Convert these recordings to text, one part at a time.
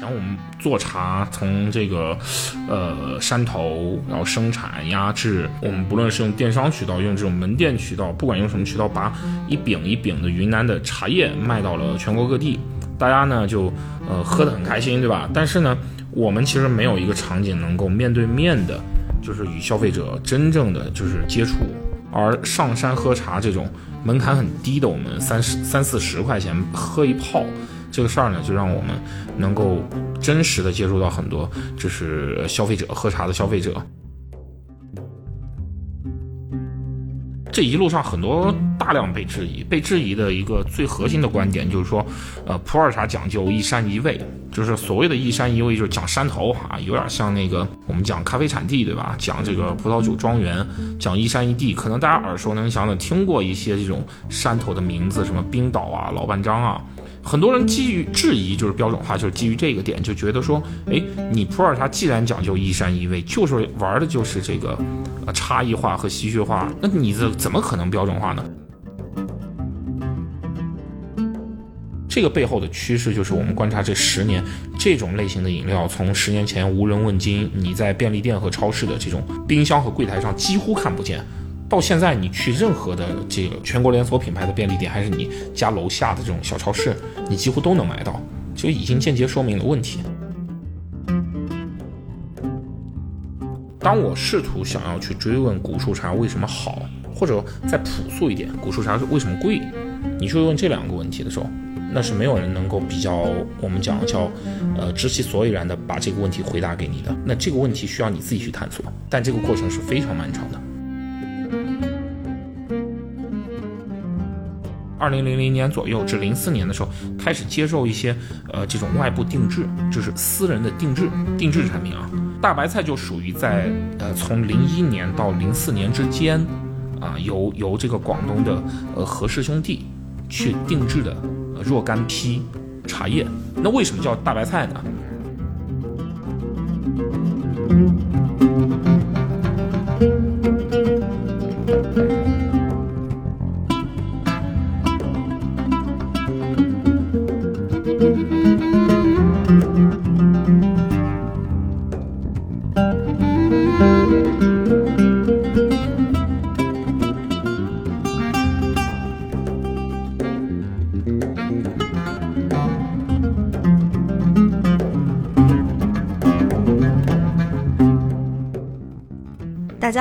以前我们做茶，从这个呃山头，然后生产、压制，我们不论是用电商渠道，用这种门店渠道，不管用什么渠道，把一饼一饼的云南的茶叶卖到了全国各地，大家呢就呃喝得很开心，对吧？但是呢，我们其实没有一个场景能够面对面的，就是与消费者真正的就是接触，而上山喝茶这种门槛很低的，我们三十三四十块钱喝一泡。这个事儿呢，就让我们能够真实的接触到很多，就是消费者喝茶的消费者。这一路上很多大量被质疑，被质疑的一个最核心的观点就是说，呃，普洱茶讲究一山一味，就是所谓的一山一味，就是讲山头啊，有点像那个我们讲咖啡产地，对吧？讲这个葡萄酒庄园，讲一山一地，可能大家耳熟能详的听过一些这种山头的名字，什么冰岛啊、老半张啊。很多人基于质疑，就是标准化，就是基于这个点，就觉得说，哎，你普洱茶既然讲究一山一味，就是玩的就是这个，差异化和稀缺化，那你这怎么可能标准化呢？这个背后的趋势就是我们观察这十年，这种类型的饮料，从十年前无人问津，你在便利店和超市的这种冰箱和柜台上几乎看不见。到现在，你去任何的这个全国连锁品牌的便利店，还是你家楼下的这种小超市，你几乎都能买到，就已经间接说明了问题。当我试图想要去追问古树茶为什么好，或者再朴素一点，古树茶为什么贵，你去问这两个问题的时候，那是没有人能够比较我们讲叫，呃，知其所以然的把这个问题回答给你的。那这个问题需要你自己去探索，但这个过程是非常漫长的。二零零零年左右至零四年的时候，开始接受一些呃这种外部定制，就是私人的定制定制产品啊。大白菜就属于在呃从零一年到零四年之间，啊由由这个广东的呃何氏兄弟去定制的若干批茶叶。那为什么叫大白菜呢？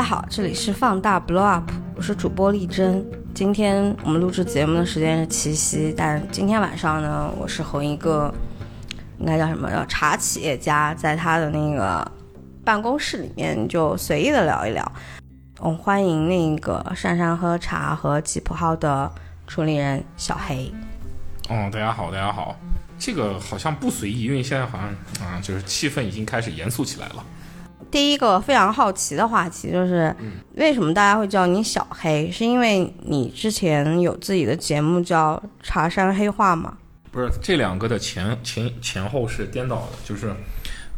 好，这里是放大 Blow Up，我是主播丽珍。今天我们录制节目的时间是七夕，但今天晚上呢，我是和一个应该叫什么叫茶企业家，在他的那个办公室里面就随意的聊一聊。我们欢迎那个珊珊喝茶和吉普号的处理人小黑。哦，大家好，大家好。这个好像不随意，因为现在好像啊，就是气氛已经开始严肃起来了。第一个非常好奇的话题就是，为什么大家会叫你小黑？是因为你之前有自己的节目叫《茶山黑话》吗？不是，这两个的前前前后是颠倒的，就是，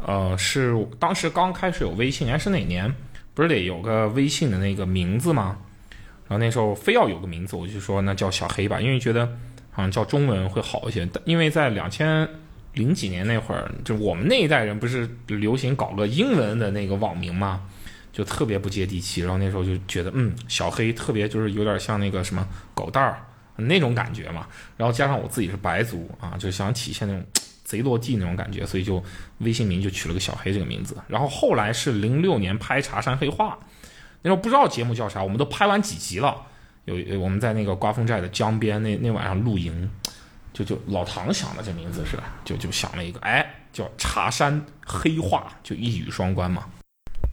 呃，是当时刚开始有微信，还是哪年？不是得有个微信的那个名字吗？然后那时候非要有个名字，我就说那叫小黑吧，因为觉得好像叫中文会好一些。因为在两千。零几年那会儿，就我们那一代人不是流行搞个英文的那个网名嘛，就特别不接地气。然后那时候就觉得，嗯，小黑特别就是有点像那个什么狗蛋儿那种感觉嘛。然后加上我自己是白族啊，就想体现那种贼落地那种感觉，所以就微信名就取了个小黑这个名字。然后后来是零六年拍《茶山黑话》，那时候不知道节目叫啥，我们都拍完几集了，有我们在那个刮风寨的江边那那晚上露营。就就老唐想的这名字是吧？就就想了一个，哎，叫茶山黑化，就一语双关嘛。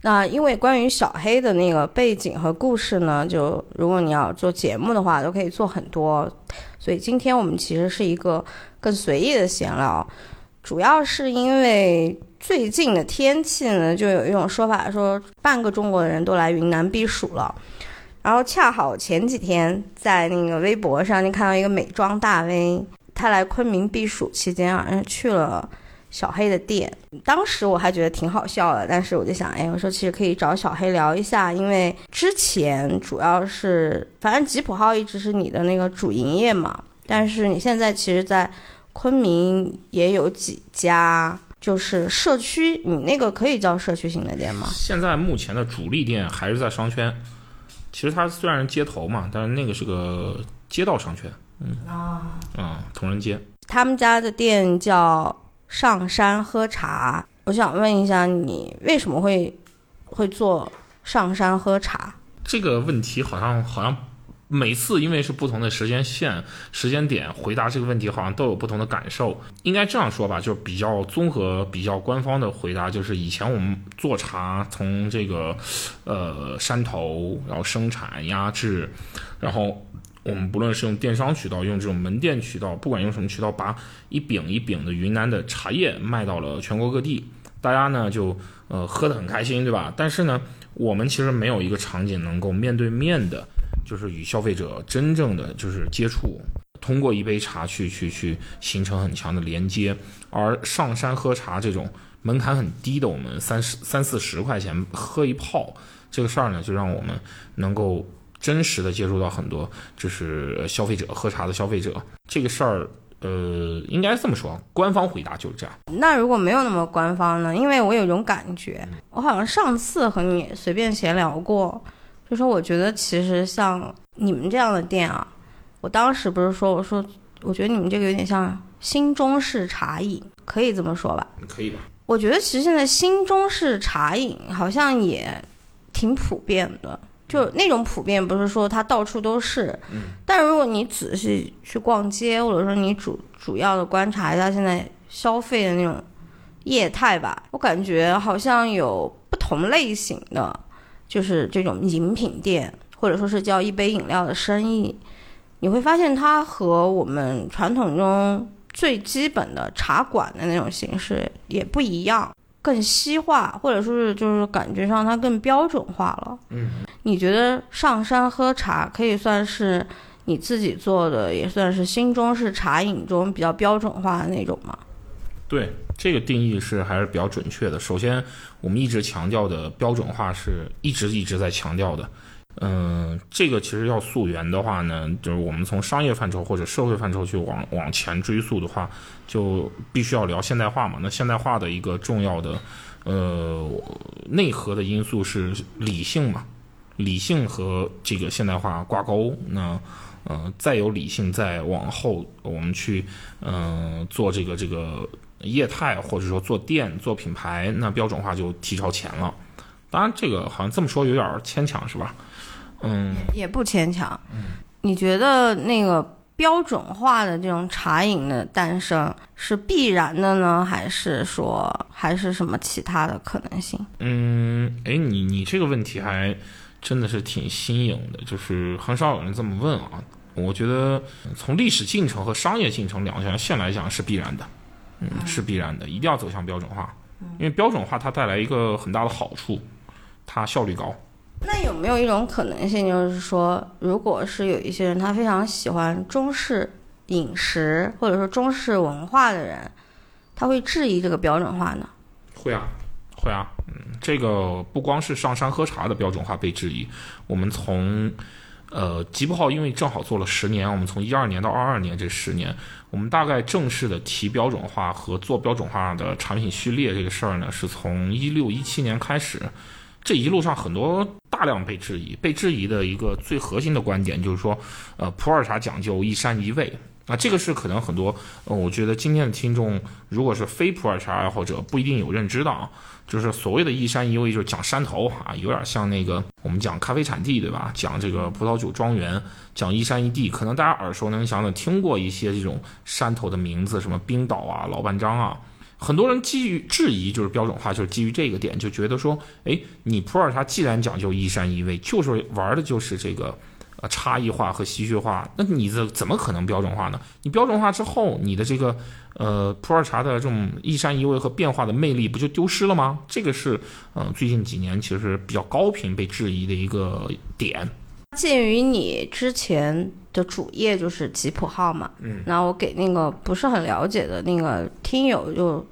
那因为关于小黑的那个背景和故事呢，就如果你要做节目的话，都可以做很多。所以今天我们其实是一个更随意的闲聊，主要是因为最近的天气呢，就有一种说法说，半个中国的人都来云南避暑了。然后恰好前几天在那个微博上你看到一个美妆大 V。他来昆明避暑期间好像去了小黑的店，当时我还觉得挺好笑的，但是我就想，哎，我说其实可以找小黑聊一下，因为之前主要是反正吉普号一直是你的那个主营业嘛，但是你现在其实，在昆明也有几家就是社区，你那个可以叫社区型的店吗？现在目前的主力店还是在商圈，其实它虽然是街头嘛，但是那个是个街道商圈。嗯啊啊，同仁街。他们家的店叫上山喝茶，我想问一下，你为什么会会做上山喝茶？这个问题好像好像。每次因为是不同的时间线、时间点，回答这个问题好像都有不同的感受。应该这样说吧，就是比较综合、比较官方的回答，就是以前我们做茶，从这个呃山头，然后生产、压制，然后我们不论是用电商渠道，用这种门店渠道，不管用什么渠道，把一饼一饼的云南的茶叶卖到了全国各地，大家呢就呃喝得很开心，对吧？但是呢，我们其实没有一个场景能够面对面的。就是与消费者真正的就是接触，通过一杯茶去去去形成很强的连接。而上山喝茶这种门槛很低的，我们三十三四十块钱喝一泡这个事儿呢，就让我们能够真实的接触到很多就是消费者喝茶的消费者。这个事儿，呃，应该这么说，官方回答就是这样。那如果没有那么官方呢？因为我有一种感觉，我好像上次和你随便闲聊过。就说我觉得其实像你们这样的店啊，我当时不是说我说我觉得你们这个有点像新中式茶饮，可以这么说吧？可以吧？我觉得其实现在新中式茶饮好像也挺普遍的，就那种普遍不是说它到处都是，嗯，但如果你仔细去逛街，或者说你主主要的观察一下现在消费的那种业态吧，我感觉好像有不同类型的。就是这种饮品店，或者说是叫一杯饮料的生意，你会发现它和我们传统中最基本的茶馆的那种形式也不一样，更西化，或者说是就是感觉上它更标准化了。嗯，你觉得上山喝茶可以算是你自己做的，也算是新中式茶饮中比较标准化的那种吗？对。这个定义是还是比较准确的。首先，我们一直强调的标准化是一直一直在强调的。嗯，这个其实要溯源的话呢，就是我们从商业范畴或者社会范畴去往往前追溯的话，就必须要聊现代化嘛。那现代化的一个重要的呃内核的因素是理性嘛，理性和这个现代化挂钩。那呃，再有理性，再往后我们去嗯做这个这个。业态或者说做店做品牌，那标准化就提超前了。当然，这个好像这么说有点牵强，是吧？嗯，也不牵强。嗯，你觉得那个标准化的这种茶饮的诞生是必然的呢，还是说还是什么其他的可能性？嗯，哎，你你这个问题还真的是挺新颖的，就是很少有人这么问啊。我觉得从历史进程和商业进程两条线来讲是必然的。嗯，是必然的，一定要走向标准化，因为标准化它带来一个很大的好处，它效率高。那有没有一种可能性，就是说，如果是有一些人他非常喜欢中式饮食或者说中式文化的人，他会质疑这个标准化呢？会啊，会啊，嗯，这个不光是上山喝茶的标准化被质疑，我们从。呃，吉普号因为正好做了十年，我们从一二年到二二年这十年，我们大概正式的提标准化和做标准化的产品序列这个事儿呢，是从一六一七年开始。这一路上很多大量被质疑，被质疑的一个最核心的观点就是说，呃，普洱茶讲究一山一味。啊，这个是可能很多，呃，我觉得今天的听众如果是非普洱茶爱好者，不一定有认知的啊。就是所谓的一山一味，就是讲山头啊，有点像那个我们讲咖啡产地，对吧？讲这个葡萄酒庄园，讲一山一地，可能大家耳熟能详的听过一些这种山头的名字，什么冰岛啊、老半张啊。很多人基于质疑，就是标准化，就是基于这个点，就觉得说，哎，你普洱茶既然讲究一山一味，就是玩的就是这个。呃，差异化和稀缺化，那你这怎么可能标准化呢？你标准化之后，你的这个呃普洱茶的这种一山一味和变化的魅力不就丢失了吗？这个是嗯最近几年其实比较高频被质疑的一个点。鉴于你之前的主页就是吉普号嘛，嗯，然后我给那个不是很了解的那个听友就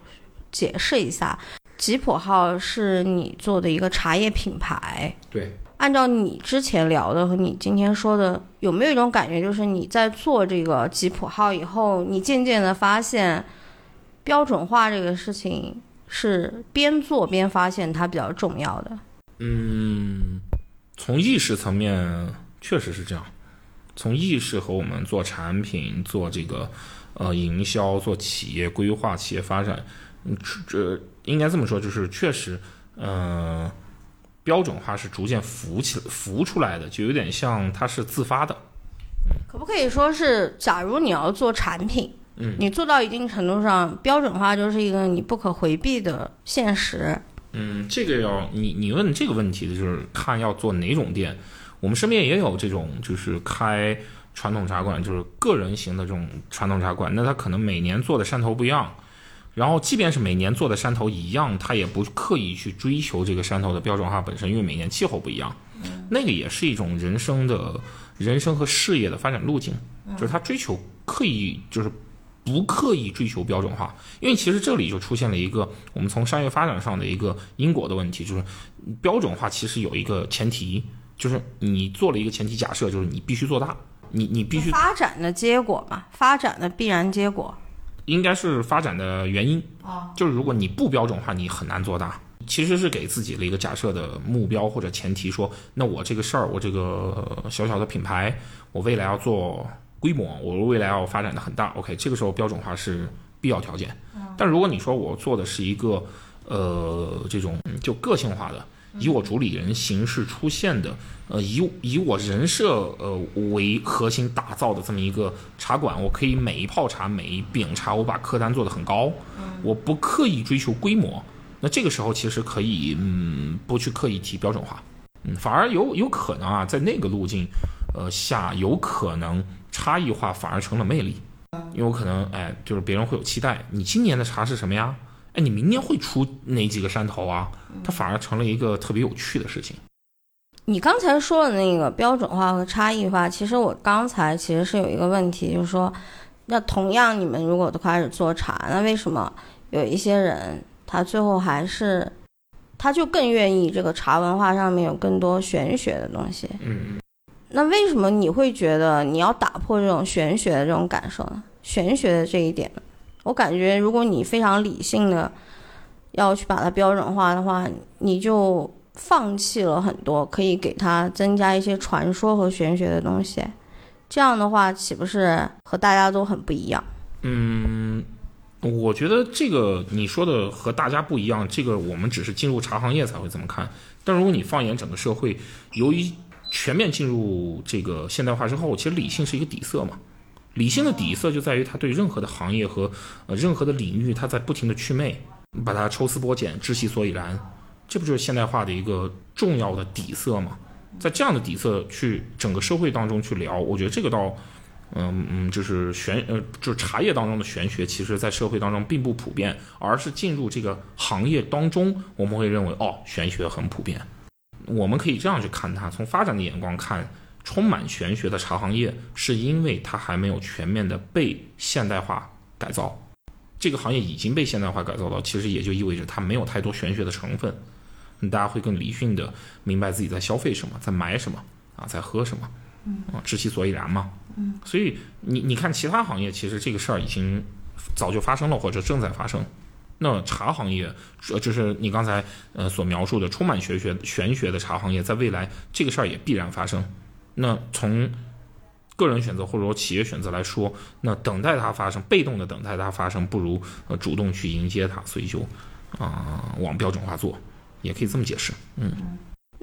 解释一下，吉普号是你做的一个茶叶品牌，对。按照你之前聊的和你今天说的，有没有一种感觉，就是你在做这个吉普号以后，你渐渐的发现，标准化这个事情是边做边发现它比较重要的？嗯，从意识层面确实是这样。从意识和我们做产品、做这个呃营销、做企业规划、企业发展，嗯，这应该这么说，就是确实，嗯，标准化是逐渐浮起浮出来的，就有点像它是自发的。可不可以说是，假如你要做产品，嗯，你做到一定程度上，标准化就是一个你不可回避的现实。嗯，这个要你你问这个问题的就是看要做哪种店。我们身边也有这种，就是开传统茶馆，就是个人型的这种传统茶馆。那他可能每年做的山头不一样，然后即便是每年做的山头一样，他也不刻意去追求这个山头的标准化本身，因为每年气候不一样。那个也是一种人生的人生和事业的发展路径，就是他追求刻意，就是不刻意追求标准化。因为其实这里就出现了一个我们从商业发展上的一个因果的问题，就是标准化其实有一个前提。就是你做了一个前提假设，就是你必须做大，你你必须发展的结果嘛，发展的必然结果，应该是发展的原因啊。就是如果你不标准化，你很难做大。其实是给自己了一个假设的目标或者前提，说那我这个事儿，我这个小小的品牌，我未来要做规模，我未来要发展的很大。OK，这个时候标准化是必要条件。但如果你说我做的是一个呃这种就个性化的。以我主理人形式出现的，呃，以以我人设呃为核心打造的这么一个茶馆，我可以每一泡茶、每一饼茶，我把客单做得很高，我不刻意追求规模，那这个时候其实可以，嗯，不去刻意提标准化，嗯，反而有有可能啊，在那个路径，呃下有可能差异化反而成了魅力，因为我可能哎，就是别人会有期待，你今年的茶是什么呀？哎，你明年会出哪几个山头啊？它反而成了一个特别有趣的事情。你刚才说的那个标准化和差异化，其实我刚才其实是有一个问题，就是说，那同样你们如果都开始做茶，那为什么有一些人他最后还是，他就更愿意这个茶文化上面有更多玄学的东西？嗯。那为什么你会觉得你要打破这种玄学的这种感受呢？玄学的这一点呢？我感觉，如果你非常理性的要去把它标准化的话，你就放弃了很多可以给它增加一些传说和玄学的东西。这样的话，岂不是和大家都很不一样？嗯，我觉得这个你说的和大家不一样，这个我们只是进入茶行业才会这么看。但如果你放眼整个社会，由于全面进入这个现代化之后，其实理性是一个底色嘛。理性的底色就在于他对任何的行业和呃任何的领域，他在不停的祛魅，把它抽丝剥茧，知其所以然，这不就是现代化的一个重要的底色吗？在这样的底色去整个社会当中去聊，我觉得这个倒，嗯嗯，就是玄呃，就是茶叶当中的玄学，其实在社会当中并不普遍，而是进入这个行业当中，我们会认为哦，玄学很普遍。我们可以这样去看它，从发展的眼光看。充满玄学的茶行业，是因为它还没有全面的被现代化改造。这个行业已经被现代化改造到，其实也就意味着它没有太多玄学的成分。大家会更理性的明白自己在消费什么，在买什么啊，在喝什么，啊，知其所以然嘛。嗯，所以你你看其他行业，其实这个事儿已经早就发生了，或者正在发生。那茶行业，呃就是你刚才呃所描述的充满玄学玄学的茶行业，在未来这个事儿也必然发生。那从个人选择或者说企业选择来说，那等待它发生，被动的等待它发生，不如呃主动去迎接它，所以就啊往标准化做，也可以这么解释。嗯，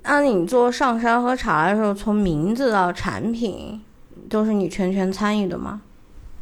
那你做上山喝茶的时候，从名字到产品，都是你全权参与的吗？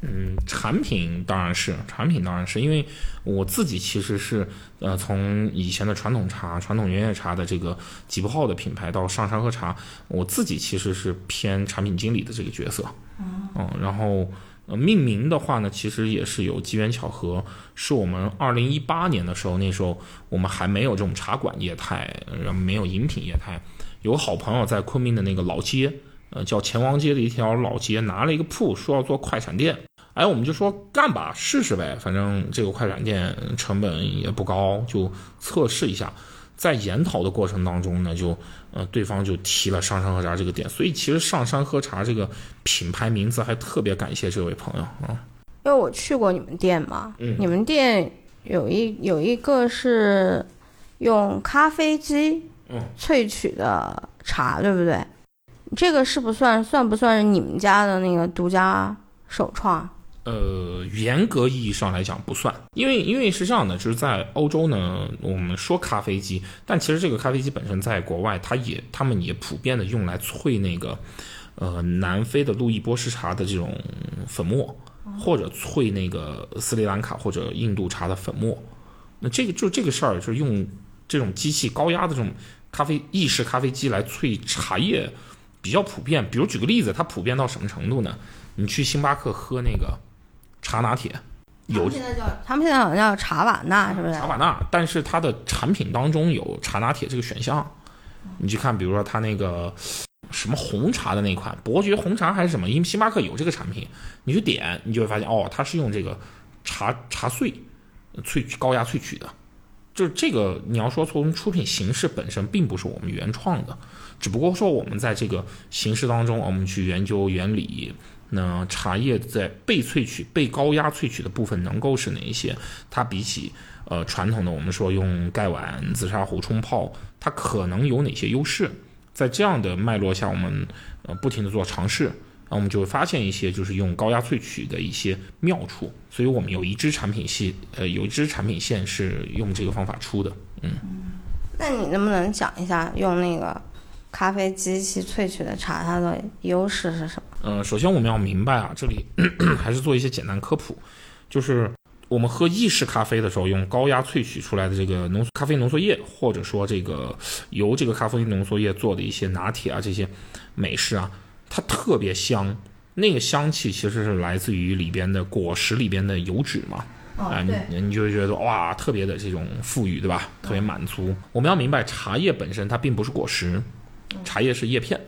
嗯，产品当然是，产品当然是因为我自己其实是呃从以前的传统茶、传统原叶茶的这个几不号的品牌到上山喝茶，我自己其实是偏产品经理的这个角色。嗯，然后呃命名的话呢，其实也是有机缘巧合，是我们二零一八年的时候，那时候我们还没有这种茶馆业态，然后没有饮品业态，有好朋友在昆明的那个老街，呃叫钱王街的一条老街，拿了一个铺，说要做快闪店。哎，我们就说干吧，试试呗，反正这个快闪店成本也不高，就测试一下。在研讨的过程当中呢，就呃对方就提了上山喝茶这个点，所以其实上山喝茶这个品牌名字还特别感谢这位朋友啊。因为我去过你们店嘛，嗯你们店有一有一个是用咖啡机萃取的茶，对不对？这个是不算算不算是你们家的那个独家首创？呃，严格意义上来讲不算，因为因为是这样的，就是在欧洲呢，我们说咖啡机，但其实这个咖啡机本身在国外，它也他们也普遍的用来萃那个呃南非的路易波士茶的这种粉末，或者萃那个斯里兰卡或者印度茶的粉末。那这个就这个事儿，就是用这种机器高压的这种咖啡意式咖啡机来萃茶叶比较普遍。比如举个例子，它普遍到什么程度呢？你去星巴克喝那个茶拿铁，有他们现在叫他们现在好像叫茶瓦纳，是不是？茶瓦纳，但是它的产品当中有茶拿铁这个选项。你去看，比如说它那个什么红茶的那款伯爵红茶还是什么，因为星巴克有这个产品，你去点，你就会发现哦，它是用这个茶茶碎萃取高压萃取的。就是这个，你要说从出品形式本身并不是我们原创的，只不过说我们在这个形式当中，我们去研究原理。那茶叶在被萃取、被高压萃取的部分能够是哪一些？它比起呃传统的我们说用盖碗、紫砂壶冲泡，它可能有哪些优势？在这样的脉络下，我们呃不停的做尝试，那我们就会发现一些就是用高压萃取的一些妙处。所以我们有一支产品系，呃，有一支产品线是用这个方法出的。嗯那你能不能讲一下用那个咖啡机器萃取的茶它的优势是什么？呃，首先我们要明白啊，这里 还是做一些简单科普，就是我们喝意式咖啡的时候，用高压萃取出来的这个浓咖啡浓缩液，或者说这个由这个咖啡浓缩液做的一些拿铁啊，这些美式啊，它特别香。那个香气其实是来自于里边的果实里边的油脂嘛，啊，你你就会觉得哇，特别的这种富裕，对吧？特别满足。我们要明白，茶叶本身它并不是果实，茶叶是叶片。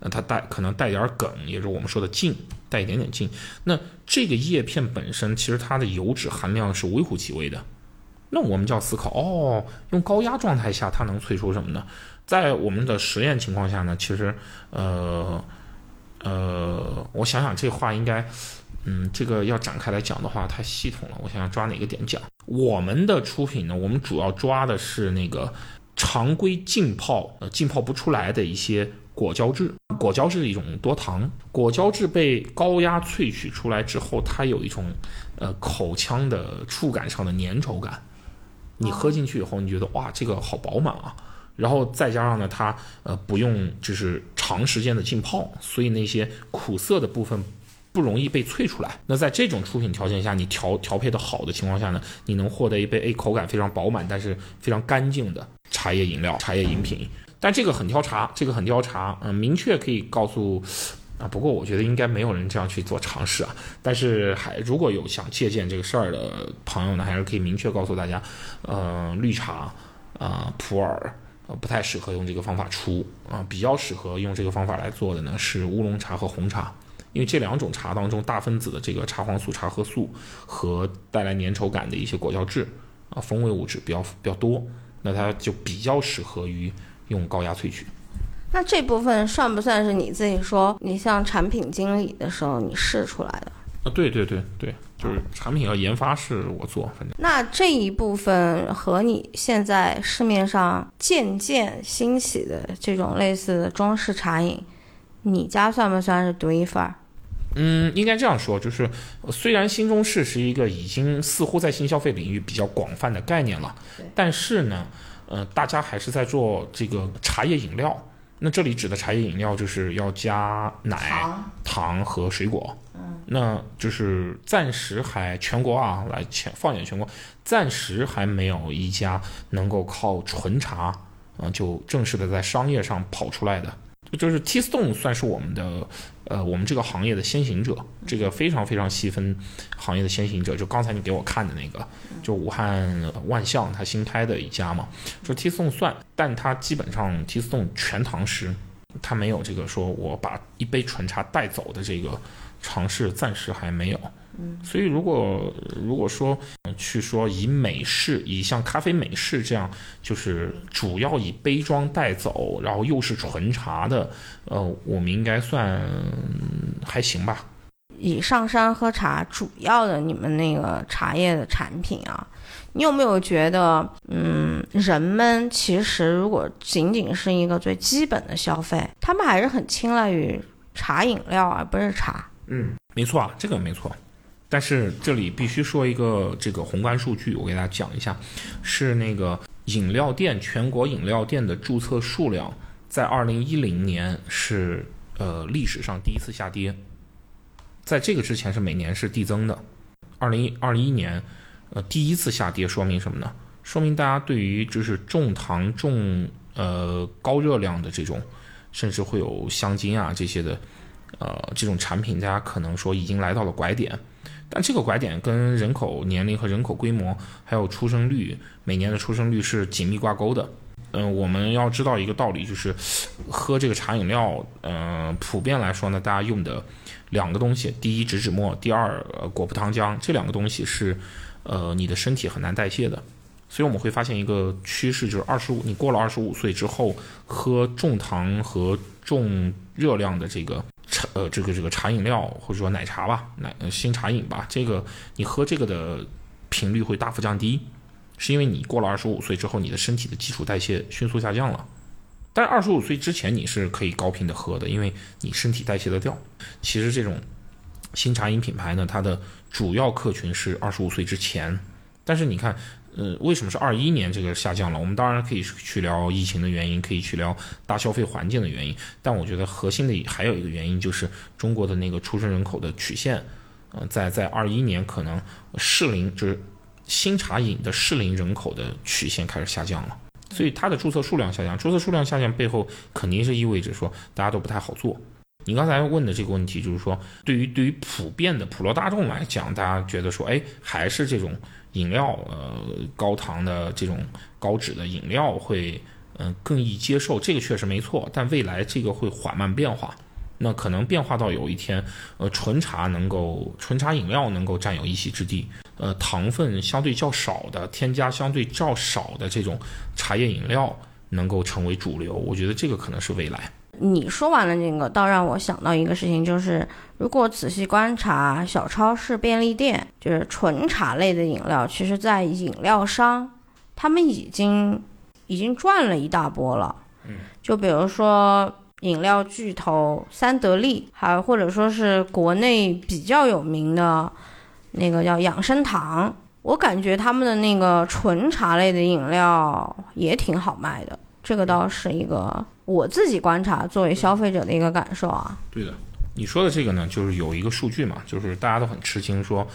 那它带可能带点梗，也就是我们说的茎，带一点点茎。那这个叶片本身其实它的油脂含量是微乎其微的。那我们就要思考，哦，用高压状态下它能萃出什么呢？在我们的实验情况下呢，其实呃呃，我想想这话应该，嗯，这个要展开来讲的话太系统了，我想想抓哪个点讲。我们的出品呢，我们主要抓的是那个常规浸泡呃浸泡不出来的一些。果胶质，果胶质是一种多糖，果胶质被高压萃取出来之后，它有一种呃口腔的触感上的粘稠感。你喝进去以后，你觉得哇，这个好饱满啊。然后再加上呢，它呃不用就是长时间的浸泡，所以那些苦涩的部分不容易被萃出来。那在这种出品条件下，你调调配的好的情况下呢，你能获得一杯 A 口感非常饱满，但是非常干净的茶叶饮料、茶叶饮品。但这个很挑茶，这个很挑茶，嗯，明确可以告诉啊。不过我觉得应该没有人这样去做尝试啊。但是还如果有想借鉴这个事儿的朋友呢，还是可以明确告诉大家，呃，绿茶啊、普洱呃不太适合用这个方法出啊，比较适合用这个方法来做的呢是乌龙茶和红茶，因为这两种茶当中大分子的这个茶黄素、茶褐素和带来粘稠感的一些果胶质啊风味物质比较比较多，那它就比较适合于。用高压萃取，那这部分算不算是你自己说你像产品经理的时候你试出来的？啊，对对对对，就是产品和研发是我做，反正。那这一部分和你现在市面上渐渐兴起的这种类似的中式茶饮，你家算不算是独一份儿？嗯，应该这样说，就是虽然新中式是一个已经似乎在新消费领域比较广泛的概念了，但是呢。呃，大家还是在做这个茶叶饮料。那这里指的茶叶饮料，就是要加奶、糖和水果。嗯，那就是暂时还全国啊，来全放眼全国，暂时还没有一家能够靠纯茶啊，就正式的在商业上跑出来的。就是 T Stone 算是我们的，呃，我们这个行业的先行者，这个非常非常细分行业的先行者。就刚才你给我看的那个，就武汉万象它新开的一家嘛，说 T Stone 算，但它基本上 T Stone 全糖师，它没有这个说我把一杯纯茶带走的这个尝试，暂时还没有。所以如果如果说去说以美式，以像咖啡美式这样，就是主要以杯装带走，然后又是纯茶的，呃，我们应该算还行吧。以上山喝茶主要的你们那个茶叶的产品啊，你有没有觉得，嗯，人们其实如果仅仅是一个最基本的消费，他们还是很青睐于茶饮料而不是茶。嗯，没错啊，这个没错。但是这里必须说一个这个宏观数据，我给大家讲一下，是那个饮料店全国饮料店的注册数量在二零一零年是呃历史上第一次下跌，在这个之前是每年是递增的，二零二一年呃第一次下跌，说明什么呢？说明大家对于就是重糖重呃高热量的这种，甚至会有香精啊这些的。呃，这种产品大家可能说已经来到了拐点，但这个拐点跟人口年龄和人口规模，还有出生率每年的出生率是紧密挂钩的。嗯，我们要知道一个道理，就是喝这个茶饮料，嗯，普遍来说呢，大家用的两个东西，第一植脂末，第二果葡糖浆，这两个东西是呃你的身体很难代谢的。所以我们会发现一个趋势，就是二十五，你过了二十五岁之后，喝重糖和重热量的这个。茶呃，这个这个茶饮料或者说奶茶吧，奶新茶饮吧，这个你喝这个的频率会大幅降低，是因为你过了二十五岁之后，你的身体的基础代谢迅速下降了。但是二十五岁之前你是可以高频的喝的，因为你身体代谢得掉。其实这种新茶饮品牌呢，它的主要客群是二十五岁之前，但是你看。呃，为什么是二一年这个下降了？我们当然可以去聊疫情的原因，可以去聊大消费环境的原因，但我觉得核心的还有一个原因就是中国的那个出生人口的曲线，呃，在在二一年可能适龄就是新茶饮的适龄人口的曲线开始下降了，所以它的注册数量下降，注册数量下降背后肯定是意味着说大家都不太好做。你刚才问的这个问题就是说，对于对于普遍的普罗大众来讲，大家觉得说，哎，还是这种。饮料，呃，高糖的这种高脂的饮料会，嗯，更易接受，这个确实没错。但未来这个会缓慢变化，那可能变化到有一天，呃，纯茶能够，纯茶饮料能够占有一席之地，呃，糖分相对较少的，添加相对较少的这种茶叶饮料能够成为主流。我觉得这个可能是未来。你说完了这个，倒让我想到一个事情，就是如果仔细观察小超市、便利店，就是纯茶类的饮料，其实，在饮料商他们已经已经赚了一大波了。嗯，就比如说饮料巨头三得利，还或者说是国内比较有名的那个叫养生堂，我感觉他们的那个纯茶类的饮料也挺好卖的。这个倒是一个我自己观察作为消费者的一个感受啊。对的，你说的这个呢，就是有一个数据嘛，就是大家都很吃惊，说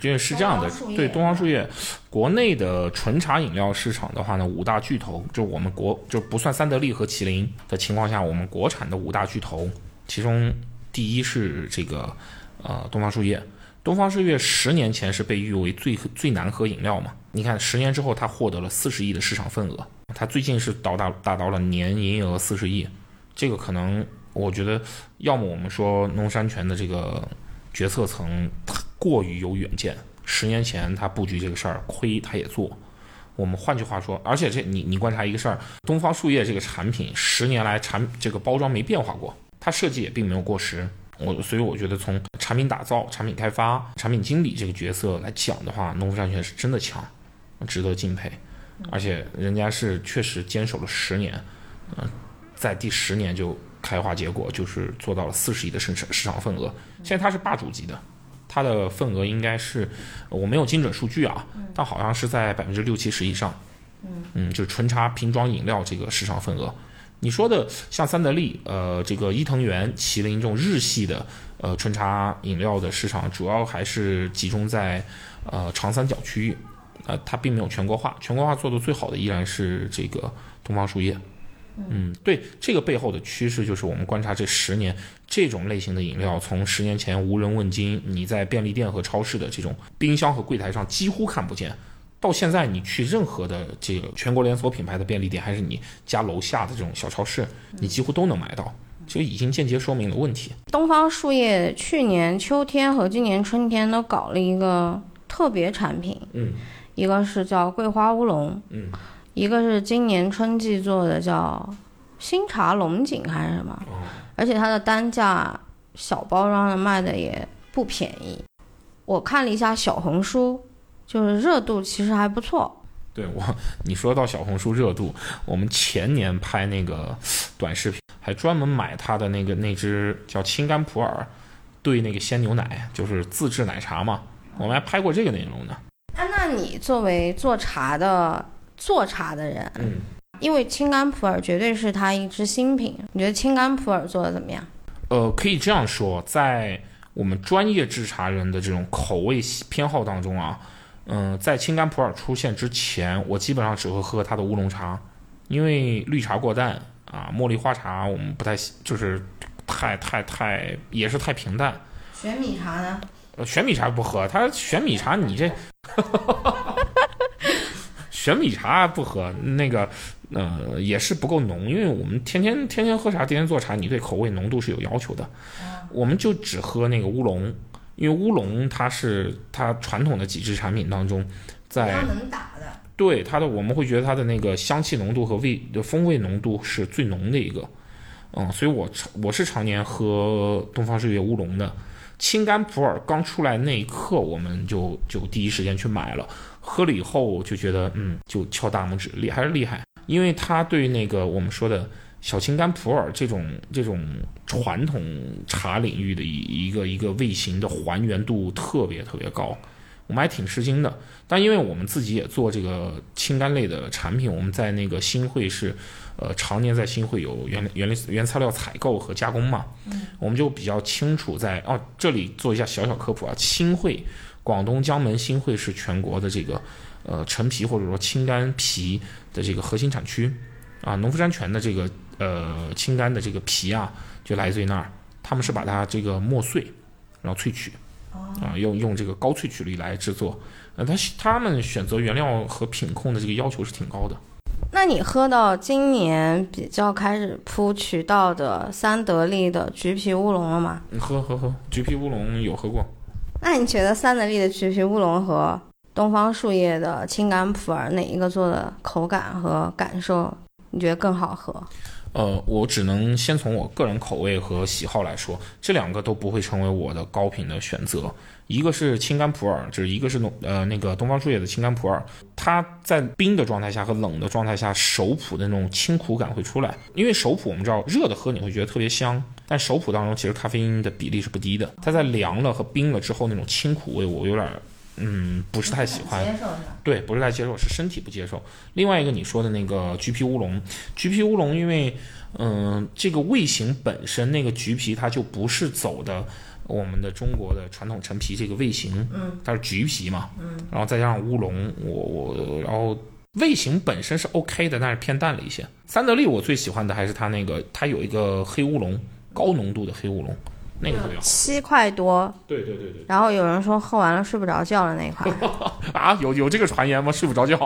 这是这样的，对东方树叶，国内的纯茶饮料市场的话呢，五大巨头，就我们国就不算三得利和麒麟的情况下，我们国产的五大巨头，其中第一是这个呃东方树叶。东方树叶十年前是被誉为最最难喝饮料嘛？你看十年之后，它获得了四十亿的市场份额，它最近是达到达到了年营业额四十亿。这个可能我觉得，要么我们说农山泉的这个决策层过于有远见，十年前他布局这个事儿亏他也做。我们换句话说，而且这你你观察一个事儿，东方树叶这个产品十年来产这个包装没变化过，它设计也并没有过时。我所以我觉得从产品打造、产品开发、产品经理这个角色来讲的话，农夫山泉是真的强，值得敬佩。而且人家是确实坚守了十年，嗯，在第十年就开花结果，就是做到了四十亿的市场市场份额。现在它是霸主级的，它的份额应该是我没有精准数据啊，但好像是在百分之六七十以上。嗯嗯，就纯茶瓶装饮料这个市场份额。你说的像三得利、呃，这个伊藤园、麒麟这种日系的呃春茶饮料的市场，主要还是集中在呃长三角区域，呃，它并没有全国化。全国化做的最好的依然是这个东方树叶。嗯，对，这个背后的趋势就是我们观察这十年，这种类型的饮料从十年前无人问津，你在便利店和超市的这种冰箱和柜台上几乎看不见。到现在，你去任何的这个全国连锁品牌的便利店，还是你家楼下的这种小超市，你几乎都能买到，就已经间接说明了问题。东方树叶去年秋天和今年春天都搞了一个特别产品，嗯，一个是叫桂花乌龙，嗯，一个是今年春季做的叫新茶龙井还是什么，而且它的单价小包装的卖的也。不便宜。我看了一下小红书，就是热度其实还不错。对我，你说到小红书热度，我们前年拍那个短视频，还专门买他的那个那只叫青甘普洱兑那个鲜牛奶，就是自制奶茶嘛，我们还拍过这个内容呢。啊，那你作为做茶的做茶的人，嗯，因为青甘普洱绝对是它一支新品，你觉得青甘普洱做的怎么样？呃，可以这样说，在我们专业制茶人的这种口味偏好当中啊。嗯，在青柑普洱出现之前，我基本上只会喝它的乌龙茶，因为绿茶过淡啊，茉莉花茶我们不太就是太太太也是太平淡。玄米茶呢？呃，玄米茶不喝，它玄米茶你这，玄米茶不喝，那个呃也是不够浓，因为我们天天天天喝茶，天天做茶，你对口味浓度是有要求的，我们就只喝那个乌龙。因为乌龙它是它传统的几支产品当中，在能打的，对它的我们会觉得它的那个香气浓度和味的风味浓度是最浓的一个，嗯，所以我我是常年喝东方日月乌龙的，青柑普洱刚出来那一刻我们就就第一时间去买了，喝了以后就觉得嗯就敲大拇指厉还是厉害，因为它对那个我们说的。小青柑普洱这种这种传统茶领域的一一个一个味型的还原度特别特别高，我们还挺吃惊的。但因为我们自己也做这个青柑类的产品，我们在那个新会是，呃，常年在新会有原原原材料采购和加工嘛，我们就比较清楚在哦这里做一下小小科普啊，新会广东江门新会是全国的这个呃陈皮或者说青柑皮的这个核心产区啊，农夫山泉的这个。呃，青柑的这个皮啊，就来自于那儿。他们是把它这个磨碎，然后萃取，啊，用用这个高萃取率来制作。呃，他他们选择原料和品控的这个要求是挺高的。那你喝到今年比较开始铺渠道的三得利的橘皮乌龙了吗？喝喝喝，橘皮乌龙有喝过。那你觉得三得利的橘皮乌龙和东方树叶的青柑普洱哪一个做的口感和感受你觉得更好喝？呃，我只能先从我个人口味和喜好来说，这两个都不会成为我的高频的选择。一个是青柑普洱，就是一个是浓呃那个东方树叶的青柑普洱，它在冰的状态下和冷的状态下，熟普的那种清苦感会出来。因为熟普我们知道热的喝你会觉得特别香，但熟普当中其实咖啡因的比例是不低的。它在凉了和冰了之后那种清苦味，我有点。嗯，不是太喜欢，对，不是太接受，是身体不接受。另外一个你说的那个橘皮乌龙，橘皮乌龙，因为嗯，这个味型本身那个橘皮它就不是走的我们的中国的传统陈皮这个味型，嗯，它是橘皮嘛，嗯，然后再加上乌龙，我我然后味型本身是 OK 的，但是偏淡了一些。三得利我最喜欢的还是它那个，它有一个黑乌龙，高浓度的黑乌龙。那个特别好七块多，对对对对。然后有人说喝完了睡不着觉的那一款 啊，有有这个传言吗？睡不着觉？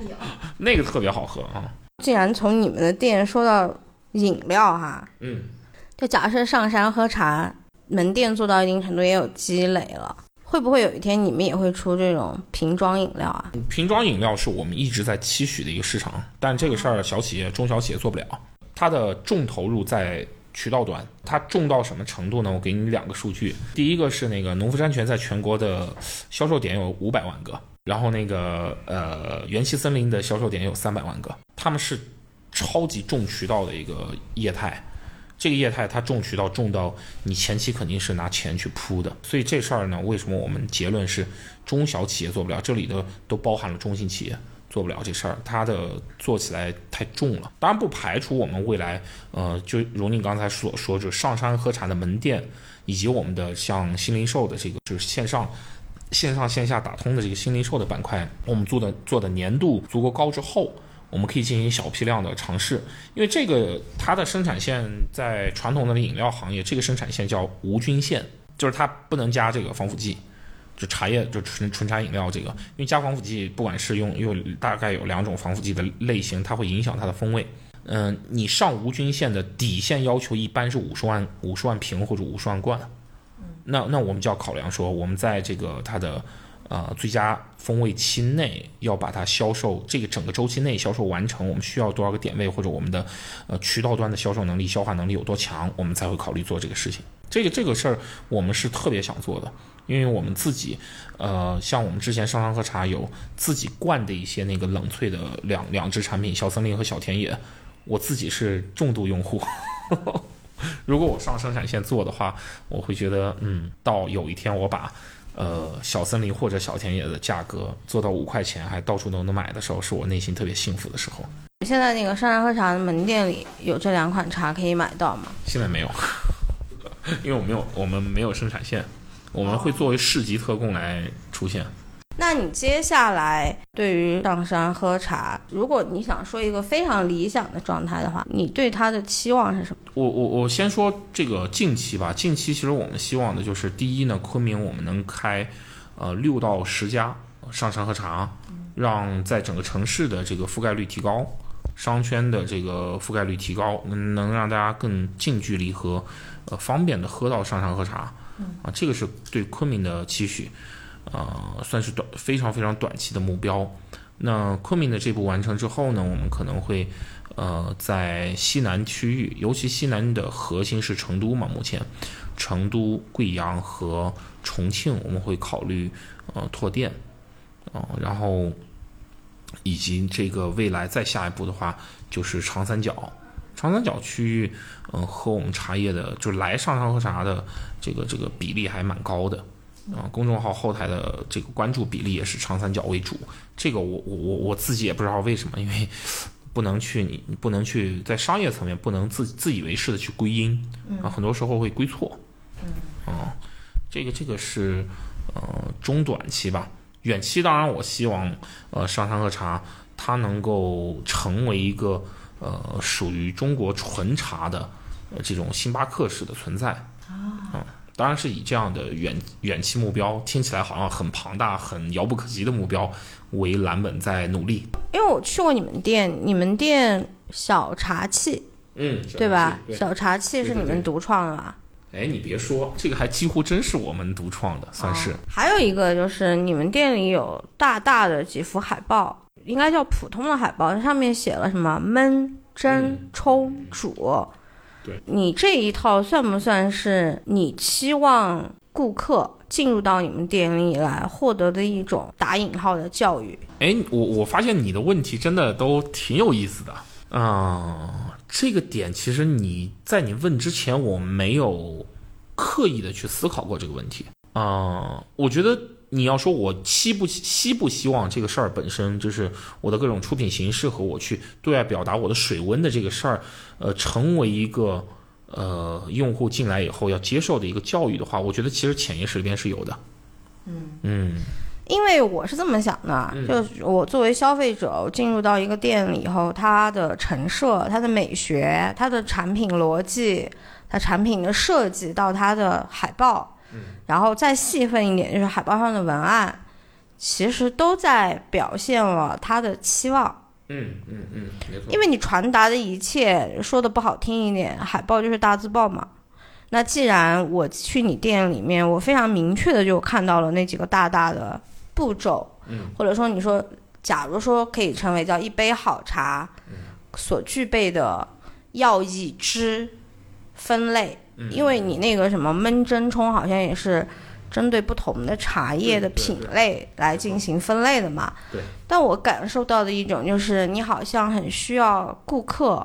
有，那个特别好喝啊。既然从你们的店说到饮料哈，嗯，就假设上山喝茶，门店做到一定程度也有积累了，会不会有一天你们也会出这种瓶装饮料啊？瓶装饮料是我们一直在期许的一个市场，但这个事儿小企业、中小企业做不了，它的重投入在。渠道端，它重到什么程度呢？我给你两个数据。第一个是那个农夫山泉在全国的销售点有五百万个，然后那个呃元气森林的销售点有三百万个，他们是超级重渠道的一个业态。这个业态它重渠道重到你前期肯定是拿钱去铺的，所以这事儿呢，为什么我们结论是中小企业做不了？这里的都包含了中型企业。做不了这事儿，它的做起来太重了。当然不排除我们未来，呃，就如你刚才所说，就上山喝茶的门店，以及我们的像新零售的这个，就是线上、线上线下打通的这个新零售的板块，我们做的做的粘度足够高之后，我们可以进行小批量的尝试。因为这个它的生产线在传统的饮料行业，这个生产线叫无菌线，就是它不能加这个防腐剂。就茶叶，就纯纯茶饮料这个，因为加防腐剂，不管是用用大概有两种防腐剂的类型，它会影响它的风味。嗯，你上无菌线的底线要求一般是五十万五十万瓶或者五十万罐。那那我们就要考量说，我们在这个它的呃最佳风味期内要把它销售，这个整个周期内销售完成，我们需要多少个点位，或者我们的呃渠道端的销售能力、消化能力有多强，我们才会考虑做这个事情。这个这个事儿我们是特别想做的，因为我们自己，呃，像我们之前上山喝茶有自己灌的一些那个冷萃的两两支产品，小森林和小田野，我自己是重度用户。如果我上生产线做的话，我会觉得，嗯，到有一天我把，呃，小森林或者小田野的价格做到五块钱，还到处都能买的时候，是我内心特别幸福的时候。现在那个上山喝茶的门店里有这两款茶可以买到吗？现在没有，因为我没有，我们没有生产线，我们会作为市级特供来出现。那你接下来对于上山喝茶，如果你想说一个非常理想的状态的话，你对它的期望是什么？我我我先说这个近期吧，近期其实我们希望的就是第一呢，昆明我们能开，呃六到十家上山喝茶，让在整个城市的这个覆盖率提高，商圈的这个覆盖率提高，能能让大家更近距离和呃方便的喝到上山喝茶，啊，这个是对昆明的期许。呃，算是短非常非常短期的目标。那昆明的这步完成之后呢，我们可能会呃在西南区域，尤其西南的核心是成都嘛，目前成都、贵阳和重庆我们会考虑呃拓店，啊，然后以及这个未来再下一步的话就是长三角，长三角区域，嗯，喝我们茶叶的就来上山喝茶的这个这个比例还蛮高的。啊，公众号后台的这个关注比例也是长三角为主，这个我我我我自己也不知道为什么，因为不能去你你不能去在商业层面不能自自以为是的去归因，啊，很多时候会归错，嗯，啊，这个这个是呃中短期吧，远期当然我希望呃上山喝茶它能够成为一个呃属于中国纯茶的呃这种星巴克式的存在，啊。当然是以这样的远远期目标，听起来好像很庞大、很遥不可及的目标为蓝本在努力。因为我去过你们店，你们店小茶器，嗯，对吧？小茶器是你们独创的吧？哎，你别说，这个还几乎真是我们独创的，算是。还有一个就是你们店里有大大的几幅海报，应该叫普通的海报，上面写了什么焖、蒸、抽、煮。对你这一套算不算是你期望顾客进入到你们店里来获得的一种打引号的教育？哎，我我发现你的问题真的都挺有意思的啊！这个点其实你在你问之前，我没有刻意的去思考过这个问题啊。我觉得。你要说，我希不希不希望这个事儿本身就是我的各种出品形式和我去对外表达我的水温的这个事儿，呃，成为一个呃用户进来以后要接受的一个教育的话，我觉得其实潜意识里边是有的。嗯嗯，因为我是这么想的，就我作为消费者进入到一个店里以后，它的陈设、它的美学、它的产品逻辑、它产品的设计到它的海报。然后再细分一点，就是海报上的文案，其实都在表现了他的期望。嗯嗯嗯，没错。因为你传达的一切，说的不好听一点，海报就是大字报嘛。那既然我去你店里面，我非常明确的就看到了那几个大大的步骤，嗯，或者说你说，假如说可以称为叫一杯好茶，所具备的要义之分类。因为你那个什么闷蒸冲好像也是针对不同的茶叶的品类来进行分类的嘛。对。但我感受到的一种就是，你好像很需要顾客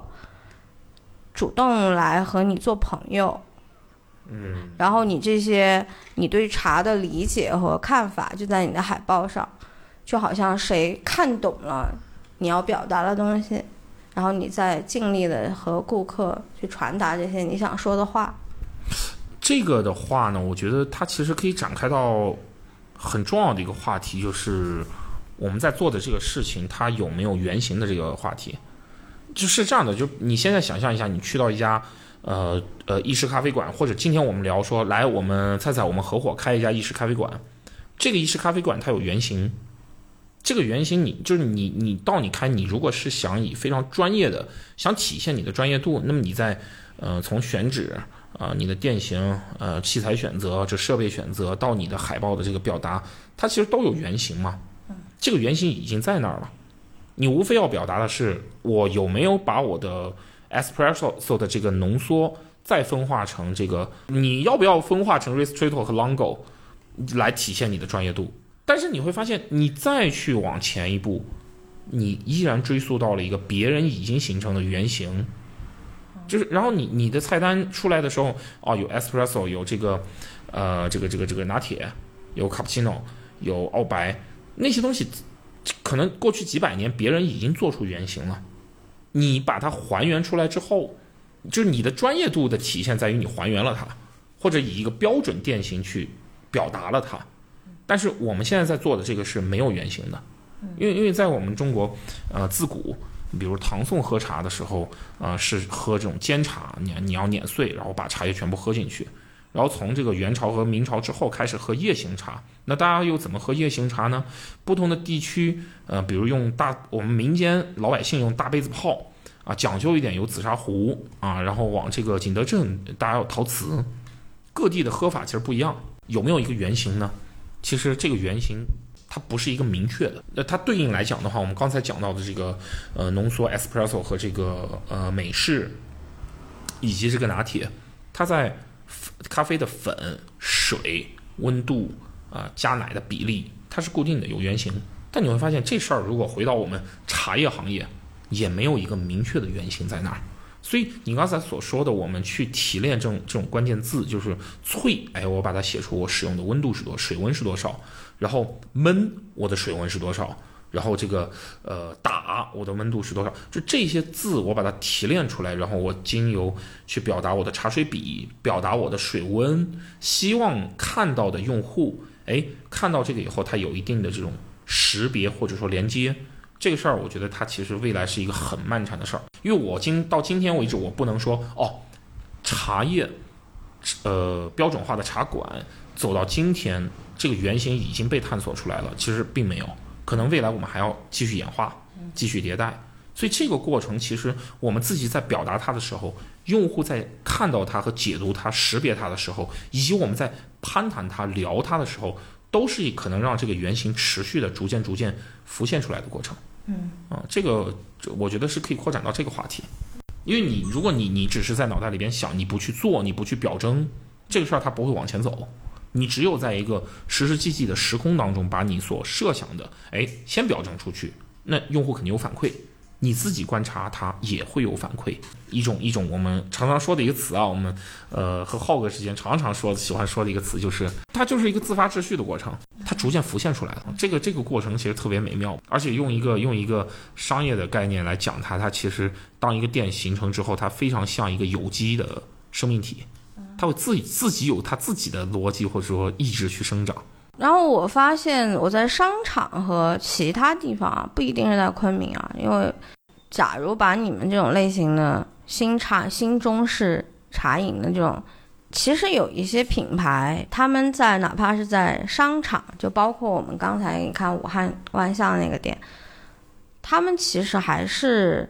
主动来和你做朋友。嗯。然后你这些你对茶的理解和看法就在你的海报上，就好像谁看懂了你要表达的东西，然后你再尽力的和顾客去传达这些你想说的话。这个的话呢，我觉得它其实可以展开到很重要的一个话题，就是我们在做的这个事情，它有没有原型的这个话题。就是这样的，就你现在想象一下，你去到一家呃呃意式咖啡馆，或者今天我们聊说，来我们菜菜我们合伙开一家意式咖啡馆，这个意式咖啡馆它有原型，这个原型你就是你你到你开，你如果是想以非常专业的，想体现你的专业度，那么你在呃从选址。啊，你的店型、呃器材选择、这设备选择到你的海报的这个表达，它其实都有原型嘛。这个原型已经在那儿了，你无非要表达的是我有没有把我的 espresso 的这个浓缩再分化成这个，你要不要分化成 Ristretto 和 Longo 来体现你的专业度？但是你会发现，你再去往前一步，你依然追溯到了一个别人已经形成的原型，就是然后你你的菜单出来的时候，哦，有 espresso，有这个呃这个这个这个拿铁，有 cappuccino，有澳白，那些东西可能过去几百年别人已经做出原型了，你把它还原出来之后，就是你的专业度的体现在于你还原了它，或者以一个标准店型去表达了它。但是我们现在在做的这个是没有原型的，因为因为在我们中国，呃，自古，比如唐宋喝茶的时候，呃，是喝这种煎茶，你你要碾碎，然后把茶叶全部喝进去，然后从这个元朝和明朝之后开始喝夜行茶，那大家又怎么喝夜行茶呢？不同的地区，呃，比如用大我们民间老百姓用大杯子泡，啊，讲究一点有紫砂壶啊，然后往这个景德镇大家有陶瓷，各地的喝法其实不一样，有没有一个原型呢？其实这个原型它不是一个明确的，那它对应来讲的话，我们刚才讲到的这个呃浓缩 espresso 和这个呃美式，以及这个拿铁，它在咖啡的粉、水、温度啊、加奶的比例，它是固定的，有原型。但你会发现这事儿如果回到我们茶叶行业，也没有一个明确的原型在那儿。所以你刚才所说的，我们去提炼这种这种关键字，就是萃，哎，我把它写出我使用的温度是多，水温是多少，然后焖我的水温是多少，然后这个呃打我的温度是多少，就这些字我把它提炼出来，然后我经由去表达我的茶水比，表达我的水温，希望看到的用户，哎，看到这个以后，他有一定的这种识别或者说连接。这个事儿，我觉得它其实未来是一个很漫长的事儿，因为我今到今天为止，我不能说哦，茶叶，呃，标准化的茶馆走到今天，这个原型已经被探索出来了。其实并没有，可能未来我们还要继续演化，继续迭代。所以这个过程，其实我们自己在表达它的时候，用户在看到它和解读它、识别它的时候，以及我们在攀谈它、聊它的时候，都是可能让这个原型持续的、逐渐、逐渐浮现出来的过程。嗯啊，这个我觉得是可以扩展到这个话题，因为你如果你你只是在脑袋里边想，你不去做，你不去表征这个事儿，它不会往前走。你只有在一个实实际际的时空当中，把你所设想的，哎，先表征出去，那用户肯定有反馈。你自己观察它也会有反馈，一种一种我们常常说的一个词啊，我们呃和浩哥之间常常说喜欢说的一个词就是，它就是一个自发秩序的过程，它逐渐浮现出来了。这个这个过程其实特别美妙，而且用一个用一个商业的概念来讲它，它其实当一个店形成之后，它非常像一个有机的生命体，它会自己自己有它自己的逻辑或者说意志去生长。然后我发现我在商场和其他地方啊，不一定是在昆明啊，因为假如把你们这种类型的新茶、新中式茶饮的这种，其实有一些品牌，他们在哪怕是在商场，就包括我们刚才你看武汉万象那个店，他们其实还是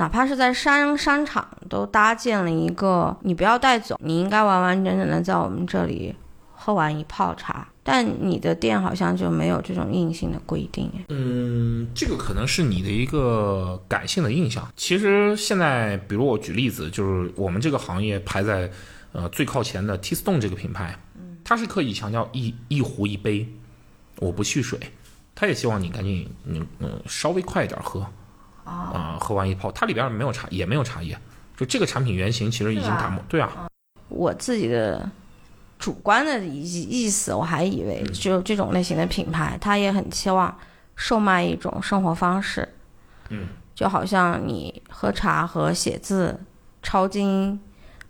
哪怕是在商商场都搭建了一个，你不要带走，你应该完完整整的在我们这里喝完一泡茶。但你的店好像就没有这种硬性的规定，嗯，这个可能是你的一个感性的印象。其实现在，比如我举例子，就是我们这个行业排在呃最靠前的 T Stone 这个品牌，它是刻意强调一一壶一杯，我不蓄水，他也希望你赶紧嗯嗯稍微快一点喝，啊，喝完一泡，它里边没有茶，也没有茶叶，就这个产品原型其实已经打磨，对啊，我自己的。主观的意意思，我还以为就这种类型的品牌，它也很期望售卖一种生活方式。嗯，就好像你喝茶和写字、抄经，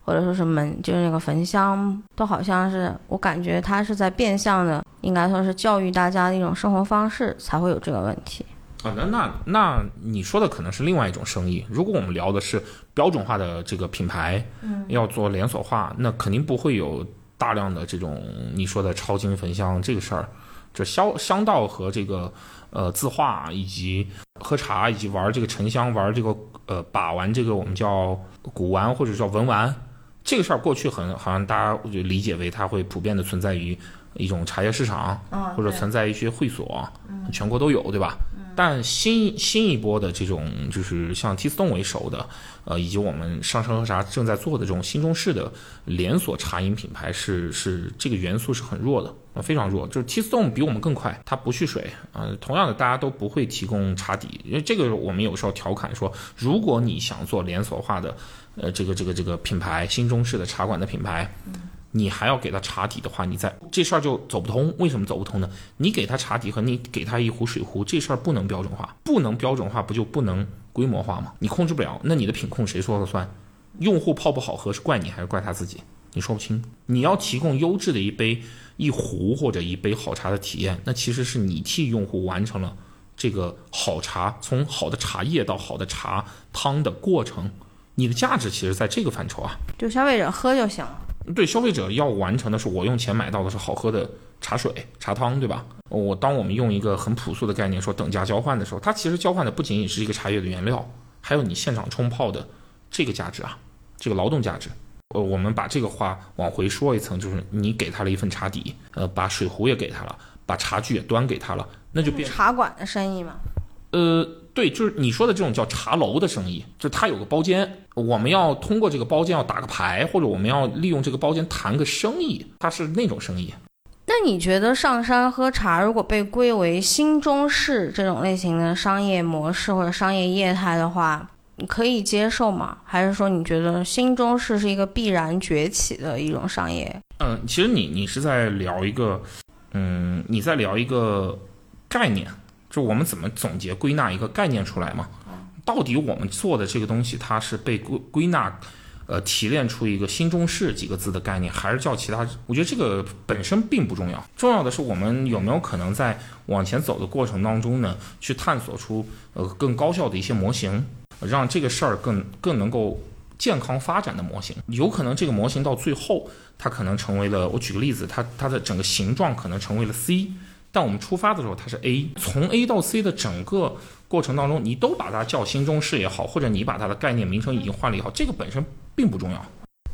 或者说什么，就是那个焚香，都好像是我感觉它是在变相的，应该说是教育大家的一种生活方式，才会有这个问题。啊，那那那你说的可能是另外一种生意。如果我们聊的是标准化的这个品牌，嗯，要做连锁化，那肯定不会有。大量的这种你说的超精焚香这个事儿，这香香道和这个呃字画以及喝茶以及玩这个沉香玩这个呃把玩这个我们叫古玩或者叫文玩这个事儿，过去很好像大家就理解为它会普遍的存在于一种茶叶市场，或者存在一些会所，全国都有对吧？但新新一波的这种就是像 T Stone 为首的，呃，以及我们上升喝茶正在做的这种新中式的连锁茶饮品牌，是是这个元素是很弱的，呃，非常弱。就是 T Stone 比我们更快，它不蓄水，呃，同样的大家都不会提供茶底，因为这个我们有时候调侃说，如果你想做连锁化的，呃，这个这个这个品牌，新中式的茶馆的品牌。你还要给他茶底的话，你在这事儿就走不通。为什么走不通呢？你给他茶底和你给他一壶水壶，这事儿不能标准化，不能标准化，不就不能规模化吗？你控制不了，那你的品控谁说了算？用户泡不好喝是怪你还是怪他自己？你说不清。你要提供优质的一杯、一壶或者一杯好茶的体验，那其实是你替用户完成了这个好茶从好的茶叶到好的茶汤的过程。你的价值其实在这个范畴啊，就消费者喝就行了。对消费者要完成的是，我用钱买到的是好喝的茶水、茶汤，对吧？我当我们用一个很朴素的概念说等价交换的时候，它其实交换的不仅仅是一个茶叶的原料，还有你现场冲泡的这个价值啊，这个劳动价值。呃，我们把这个话往回说一层，就是你给他了一份茶底，呃，把水壶也给他了，把茶具也端给他了，那就变茶馆的生意嘛。呃，对，就是你说的这种叫茶楼的生意，就它有个包间，我们要通过这个包间要打个牌，或者我们要利用这个包间谈个生意，它是那种生意。那你觉得上山喝茶如果被归为新中式这种类型的商业模式或者商业业态的话，你可以接受吗？还是说你觉得新中式是一个必然崛起的一种商业？嗯，其实你你是在聊一个，嗯，你在聊一个概念。就我们怎么总结归纳一个概念出来嘛？到底我们做的这个东西，它是被归归纳，呃，提炼出一个新中式几个字的概念，还是叫其他？我觉得这个本身并不重要，重要的是我们有没有可能在往前走的过程当中呢，去探索出呃更高效的一些模型，让这个事儿更更能够健康发展的模型。有可能这个模型到最后，它可能成为了，我举个例子，它它的整个形状可能成为了 C。但我们出发的时候，它是 A，从 A 到 C 的整个过程当中，你都把它叫新中式也好，或者你把它的概念名称已经换了也好，这个本身并不重要。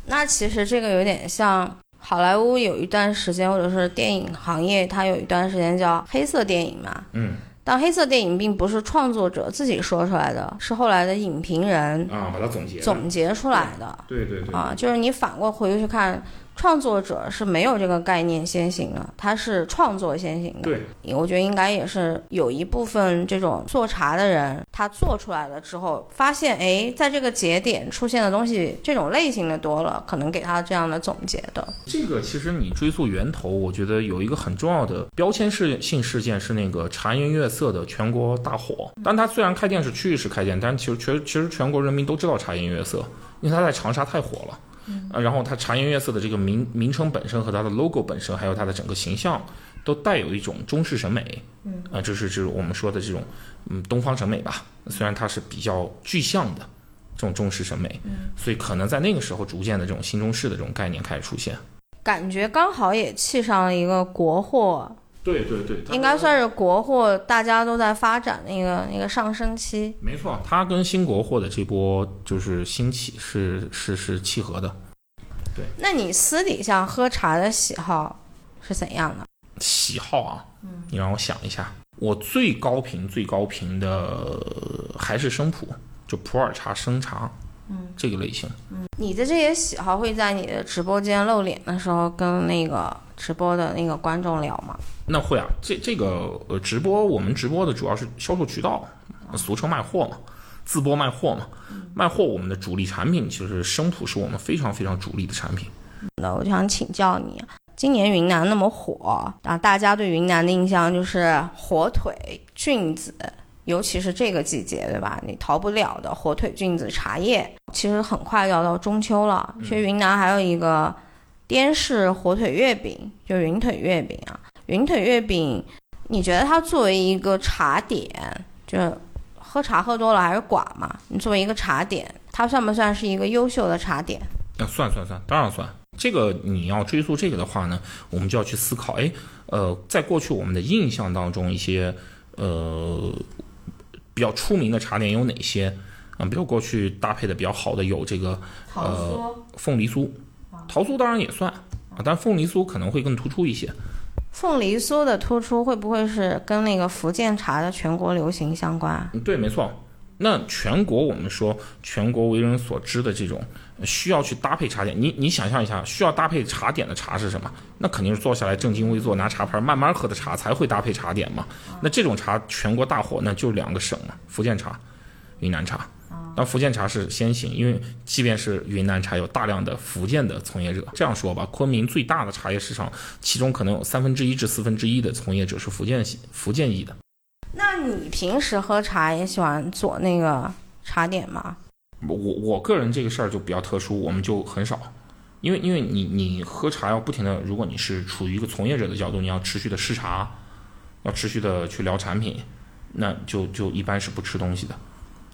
那其实这个有点像好莱坞有一段时间，或者是电影行业，它有一段时间叫黑色电影嘛。嗯。但黑色电影并不是创作者自己说出来的，是后来的影评人啊把它总结总结出来的。对对对。啊，就是你反过回去看。创作者是没有这个概念先行的，他是创作先行的。对，我觉得应该也是有一部分这种做茶的人，他做出来了之后，发现哎，在这个节点出现的东西这种类型的多了，可能给他这样的总结的。这个其实你追溯源头，我觉得有一个很重要的标签式性事件是那个茶颜悦色的全国大火。但它虽然开店是区域式开店，但其实全其实全国人民都知道茶颜悦色，因为它在长沙太火了。啊，然后它茶颜悦色的这个名名称本身和它的 logo 本身，还有它的整个形象，都带有一种中式审美。嗯，啊，就是就是我们说的这种嗯东方审美吧。虽然它是比较具象的这种中式审美，嗯，所以可能在那个时候逐渐的这种新中式的这种概念开始出现。感觉刚好也砌上了一个国货。对对对，应该算是国货，大家都在发展的一个一个上升期。没错，它跟新国货的这波就是兴起是是是契合的。对，那你私底下喝茶的喜好是怎样的？喜好啊，嗯，你让我想一下，我最高频最高频的还是生普，就普洱茶生茶，嗯，这个类型。嗯，你的这些喜好会在你的直播间露脸的时候跟那个直播的那个观众聊吗？那会啊，这这个呃，直播我们直播的主要是销售渠道，俗称卖货嘛，自播卖货嘛，卖货我们的主力产品其实生普是我们非常非常主力的产品。那我就想请教你，今年云南那么火啊，大家对云南的印象就是火腿、菌子，尤其是这个季节，对吧？你逃不了的火腿、菌子、茶叶。其实很快要到中秋了，其实云南还有一个滇式火腿月饼，就云腿月饼啊。云腿月饼，你觉得它作为一个茶点，就喝茶喝多了还是寡嘛？你作为一个茶点，它算不算是一个优秀的茶点？那算算算，当然算。这个你要追溯这个的话呢，我们就要去思考，哎，呃，在过去我们的印象当中，一些呃比较出名的茶点有哪些？嗯，比如过去搭配的比较好的有这个呃凤梨酥，桃酥当然也算啊，但凤梨酥可能会更突出一些。凤梨酥的突出会不会是跟那个福建茶的全国流行相关？嗯对，没错。那全国我们说全国为人所知的这种呃需要去搭配茶点，你你想象一下，需要搭配茶点的茶是什么？那肯定是坐下来正襟危坐，拿茶盘慢慢喝的茶才会搭配茶点嘛。那这种茶全国大火，那就两个省嘛，福建茶、云南茶。但福建茶是先行，因为即便是云南茶，有大量的福建的从业者。这样说吧，昆明最大的茶叶市场，其中可能有三分之一至四分之一的从业者是福建福建裔的。那你平时喝茶也喜欢做那个茶点吗？我我个人这个事儿就比较特殊，我们就很少，因为因为你你喝茶要不停的，如果你是处于一个从业者的角度，你要持续的试茶，要持续的去聊产品，那就就一般是不吃东西的，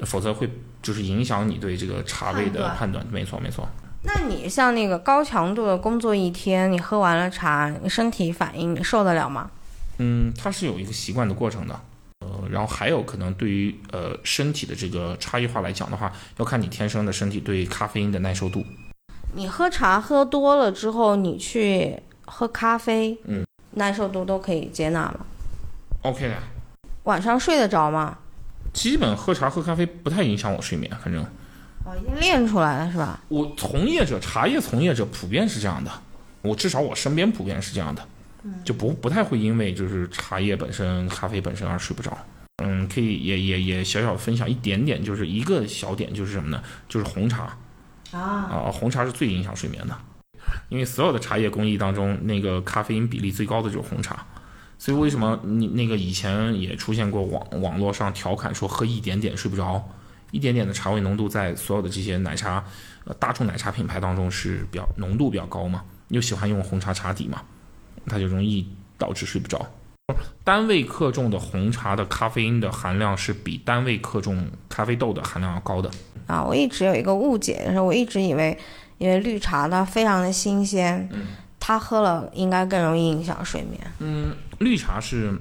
否则会就是影响你对这个茶味的判断。没错没错。那你像那个高强度的工作一天，你喝完了茶，你身体反应你受得了吗？嗯，它是有一个习惯的过程的，呃，然后还有可能对于呃身体的这个差异化来讲的话，要看你天生的身体对咖啡因的耐受度。你喝茶喝多了之后，你去喝咖啡，嗯，耐受度都可以接纳吗？OK 的，晚上睡得着吗？基本喝茶喝咖啡不太影响我睡眠，反正哦，已经练出来了是吧？我从业者茶叶从业者普遍是这样的，我至少我身边普遍是这样的，就不不太会因为就是茶叶本身、咖啡本身而睡不着。嗯，可以也也也小小分享一点点，就是一个小点，就是什么呢？就是红茶啊，啊、红茶是最影响睡眠的，因为所有的茶叶工艺当中，那个咖啡因比例最高的就是红茶。所以为什么你那个以前也出现过网网络上调侃说喝一点点睡不着，一点点的茶味浓度在所有的这些奶茶，呃大众奶茶品牌当中是比较浓度比较高嘛，又喜欢用红茶茶底嘛，它就容易导致睡不着。单位克重的红茶的咖啡因的含量是比单位克重咖啡豆的含量要高的。啊，我一直有一个误解，就是我一直以为，因为绿茶它非常的新鲜，它喝了应该更容易影响睡眠。嗯绿茶是，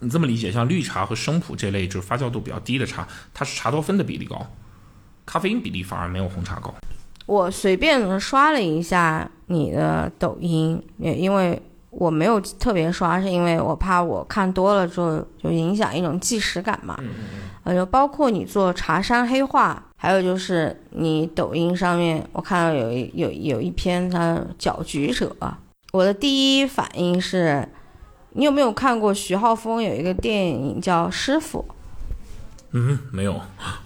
你这么理解，像绿茶和生普这类就是发酵度比较低的茶，它是茶多酚的比例高，咖啡因比例反而没有红茶高。我随便刷了一下你的抖音，也因为我没有特别刷，是因为我怕我看多了之后就影响一种即时感嘛。呃，就包括你做茶山黑化，还有就是你抖音上面我看到有一有有一篇它搅局者，我的第一反应是，你有没有看过徐浩峰有一个电影叫《师傅》？嗯，没有。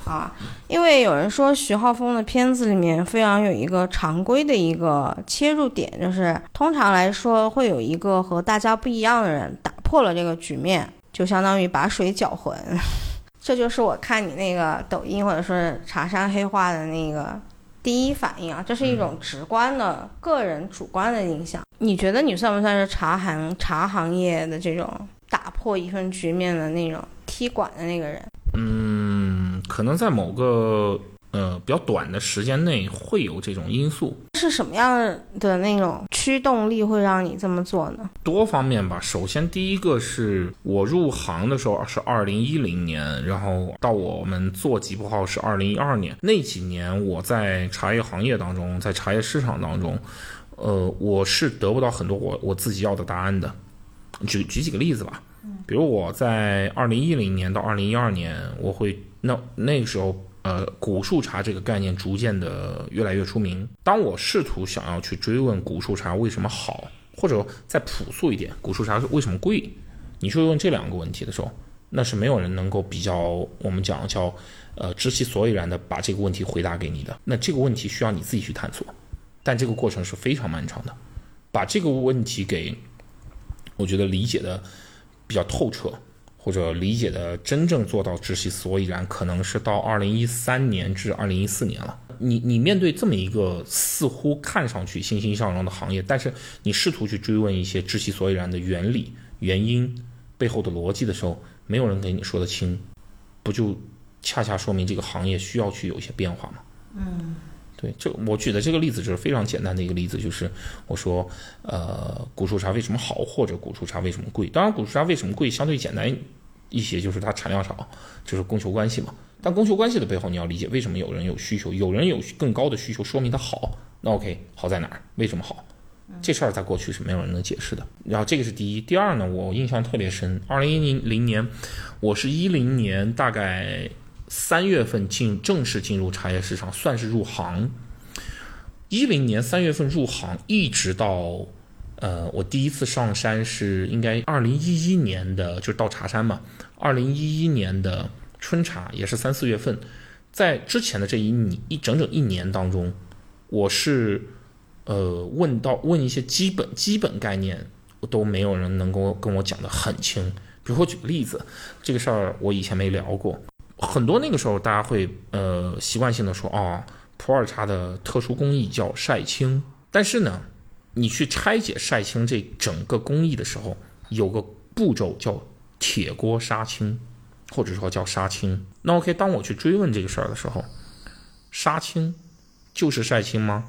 啊，因为有人说徐浩峰的片子里面非常有一个常规的一个切入点，就是通常来说会有一个和大家不一样的人打破了这个局面，就相当于把水搅浑。这就是我看你那个抖音或者说是茶山黑化的那个第一反应啊，这是一种直观的、个人主观的印象。你觉得你算不算是茶行茶行业的这种打破一份局面的那种踢馆的那个人？嗯，可能在某个呃比较短的时间内会有这种因素，是什么样的那种驱动力会让你这么做呢？多方面吧。首先，第一个是我入行的时候是二零一零年，然后到我们做吉普号是二零一二年。那几年我在茶叶行业当中，在茶叶市场当中，呃，我是得不到很多我我自己要的答案的。举举几个例子吧，比如我在二零一零年到二零一二年，我会那那个时候。呃，古树茶这个概念逐渐的越来越出名。当我试图想要去追问古树茶为什么好，或者再朴素一点，古树茶是为什么贵？你去问这两个问题的时候，那是没有人能够比较我们讲叫呃知其所以然的把这个问题回答给你的。那这个问题需要你自己去探索，但这个过程是非常漫长的。把这个问题给我觉得理解的比较透彻，或者理解的真正做到知其所以然，可能是到二零一三年至二零一四年了。你你面对这么一个似乎看上去欣欣向荣的行业，但是你试图去追问一些知其所以然的原理、原因背后的逻辑的时候，没有人给你说得清，不就恰恰说明这个行业需要去有一些变化吗？嗯。对，这我举的这个例子就是非常简单的一个例子，就是我说，呃，古树茶为什么好，或者古树茶为什么贵？当然，古树茶为什么贵相对简单一些，就是它产量少，就是供求关系嘛。但供求关系的背后，你要理解为什么有人有需求，有人有更高的需求，说明它好。那 OK，好在哪儿？为什么好？这事儿在过去是没有人能解释的。然后这个是第一，第二呢，我印象特别深，二零一零年，我是一零年大概三月份进正式进入茶叶市场，算是入行。一零年三月份入行，一直到呃，我第一次上山是应该二零一一年的，就是到茶山嘛，二零一一年的春茶也是三四月份，在之前的这一年一整整一年当中，我是呃问到问一些基本基本概念，都没有人能够跟我讲的很清。比如我举个例子，这个事儿我以前没聊过，很多那个时候大家会呃习惯性的说哦。普洱茶的特殊工艺叫晒青，但是呢，你去拆解晒青这整个工艺的时候，有个步骤叫铁锅杀青，或者说叫杀青。那 OK，当我去追问这个事儿的时候，杀青就是晒青吗？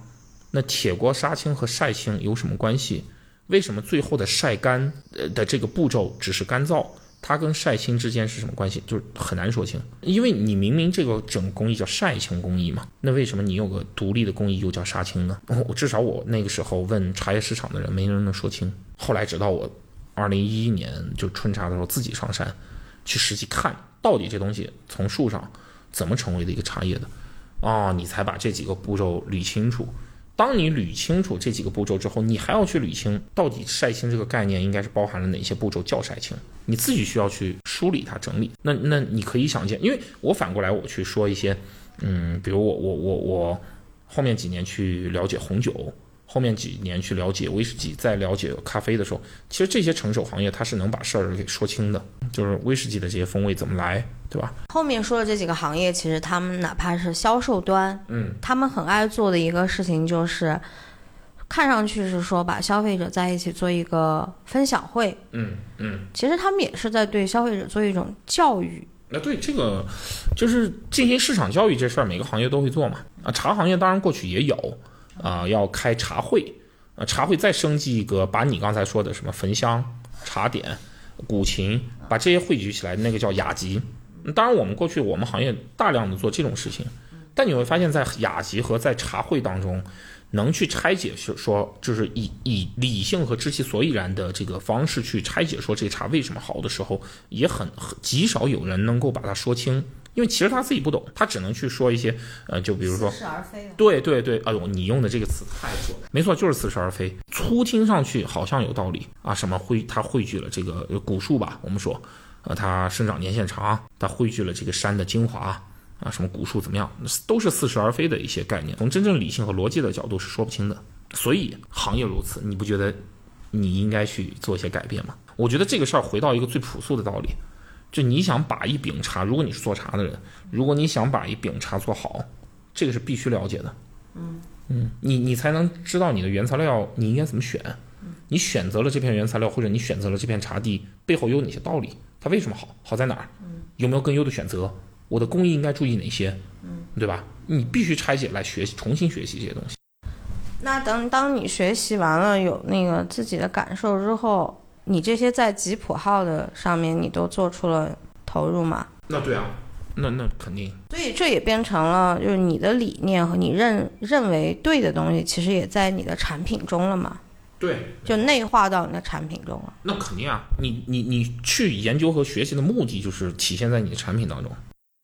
那铁锅杀青和晒青有什么关系？为什么最后的晒干呃的这个步骤只是干燥？它跟晒青之间是什么关系？就是很难说清，因为你明明这个整工艺叫晒青工艺嘛，那为什么你有个独立的工艺又叫杀青呢？我至少我那个时候问茶叶市场的人，没人能说清。后来直到我二零一一年就春茶的时候自己上山，去实际看到底这东西从树上怎么成为的一个茶叶的，啊，你才把这几个步骤捋清楚。当你捋清楚这几个步骤之后，你还要去捋清到底晒青这个概念应该是包含了哪些步骤叫晒青，你自己需要去梳理它、整理。那那你可以想见，因为我反过来我去说一些，嗯，比如我我我我后面几年去了解红酒。后面几年去了解威士忌，再了解咖啡的时候，其实这些成熟行业它是能把事儿给说清的，就是威士忌的这些风味怎么来，对吧？后面说的这几个行业，其实他们哪怕是销售端，嗯，他们很爱做的一个事情就是，看上去是说把消费者在一起做一个分享会，嗯嗯，其实他们也是在对消费者做一种教育。那对这个，就是进行市场教育这事儿，每个行业都会做嘛。啊，茶行业当然过去也有。啊，要开茶会，啊，茶会再升级一个，把你刚才说的什么焚香、茶点、古琴，把这些汇聚起来，那个叫雅集。当然，我们过去我们行业大量的做这种事情，但你会发现在雅集和在茶会当中，能去拆解说说，就是以以理性和知其所以然的这个方式去拆解说这茶为什么好的时候，也很极少有人能够把它说清。因为其实他自己不懂，他只能去说一些，呃，就比如说，似是而非。对对对，哎呦，你用的这个词太准，没错，就是似是而非。粗听上去好像有道理啊，什么汇，它汇聚了这个古树吧，我们说，呃，它生长年限长，它汇聚了这个山的精华啊，什么古树怎么样，都是似是而非的一些概念，从真正理性和逻辑的角度是说不清的。所以行业如此，你不觉得你应该去做一些改变吗？我觉得这个事儿回到一个最朴素的道理。就你想把一饼茶，如果你是做茶的人，如果你想把一饼茶做好，这个是必须了解的。嗯嗯，你你才能知道你的原材料你应该怎么选。你选择了这片原材料，或者你选择了这片茶地背后有哪些道理？它为什么好？好在哪儿？有没有更优的选择？我的工艺应该注意哪些？嗯，对吧？你必须拆解来学习，重新学习这些东西。那等当你学习完了，有那个自己的感受之后。你这些在吉普号的上面，你都做出了投入吗？那对啊，那那肯定。所以这也变成了，就是你的理念和你认认为对的东西，其实也在你的产品中了嘛？对，就内化到你的产品中了。那肯定啊，你你你去研究和学习的目的，就是体现在你的产品当中。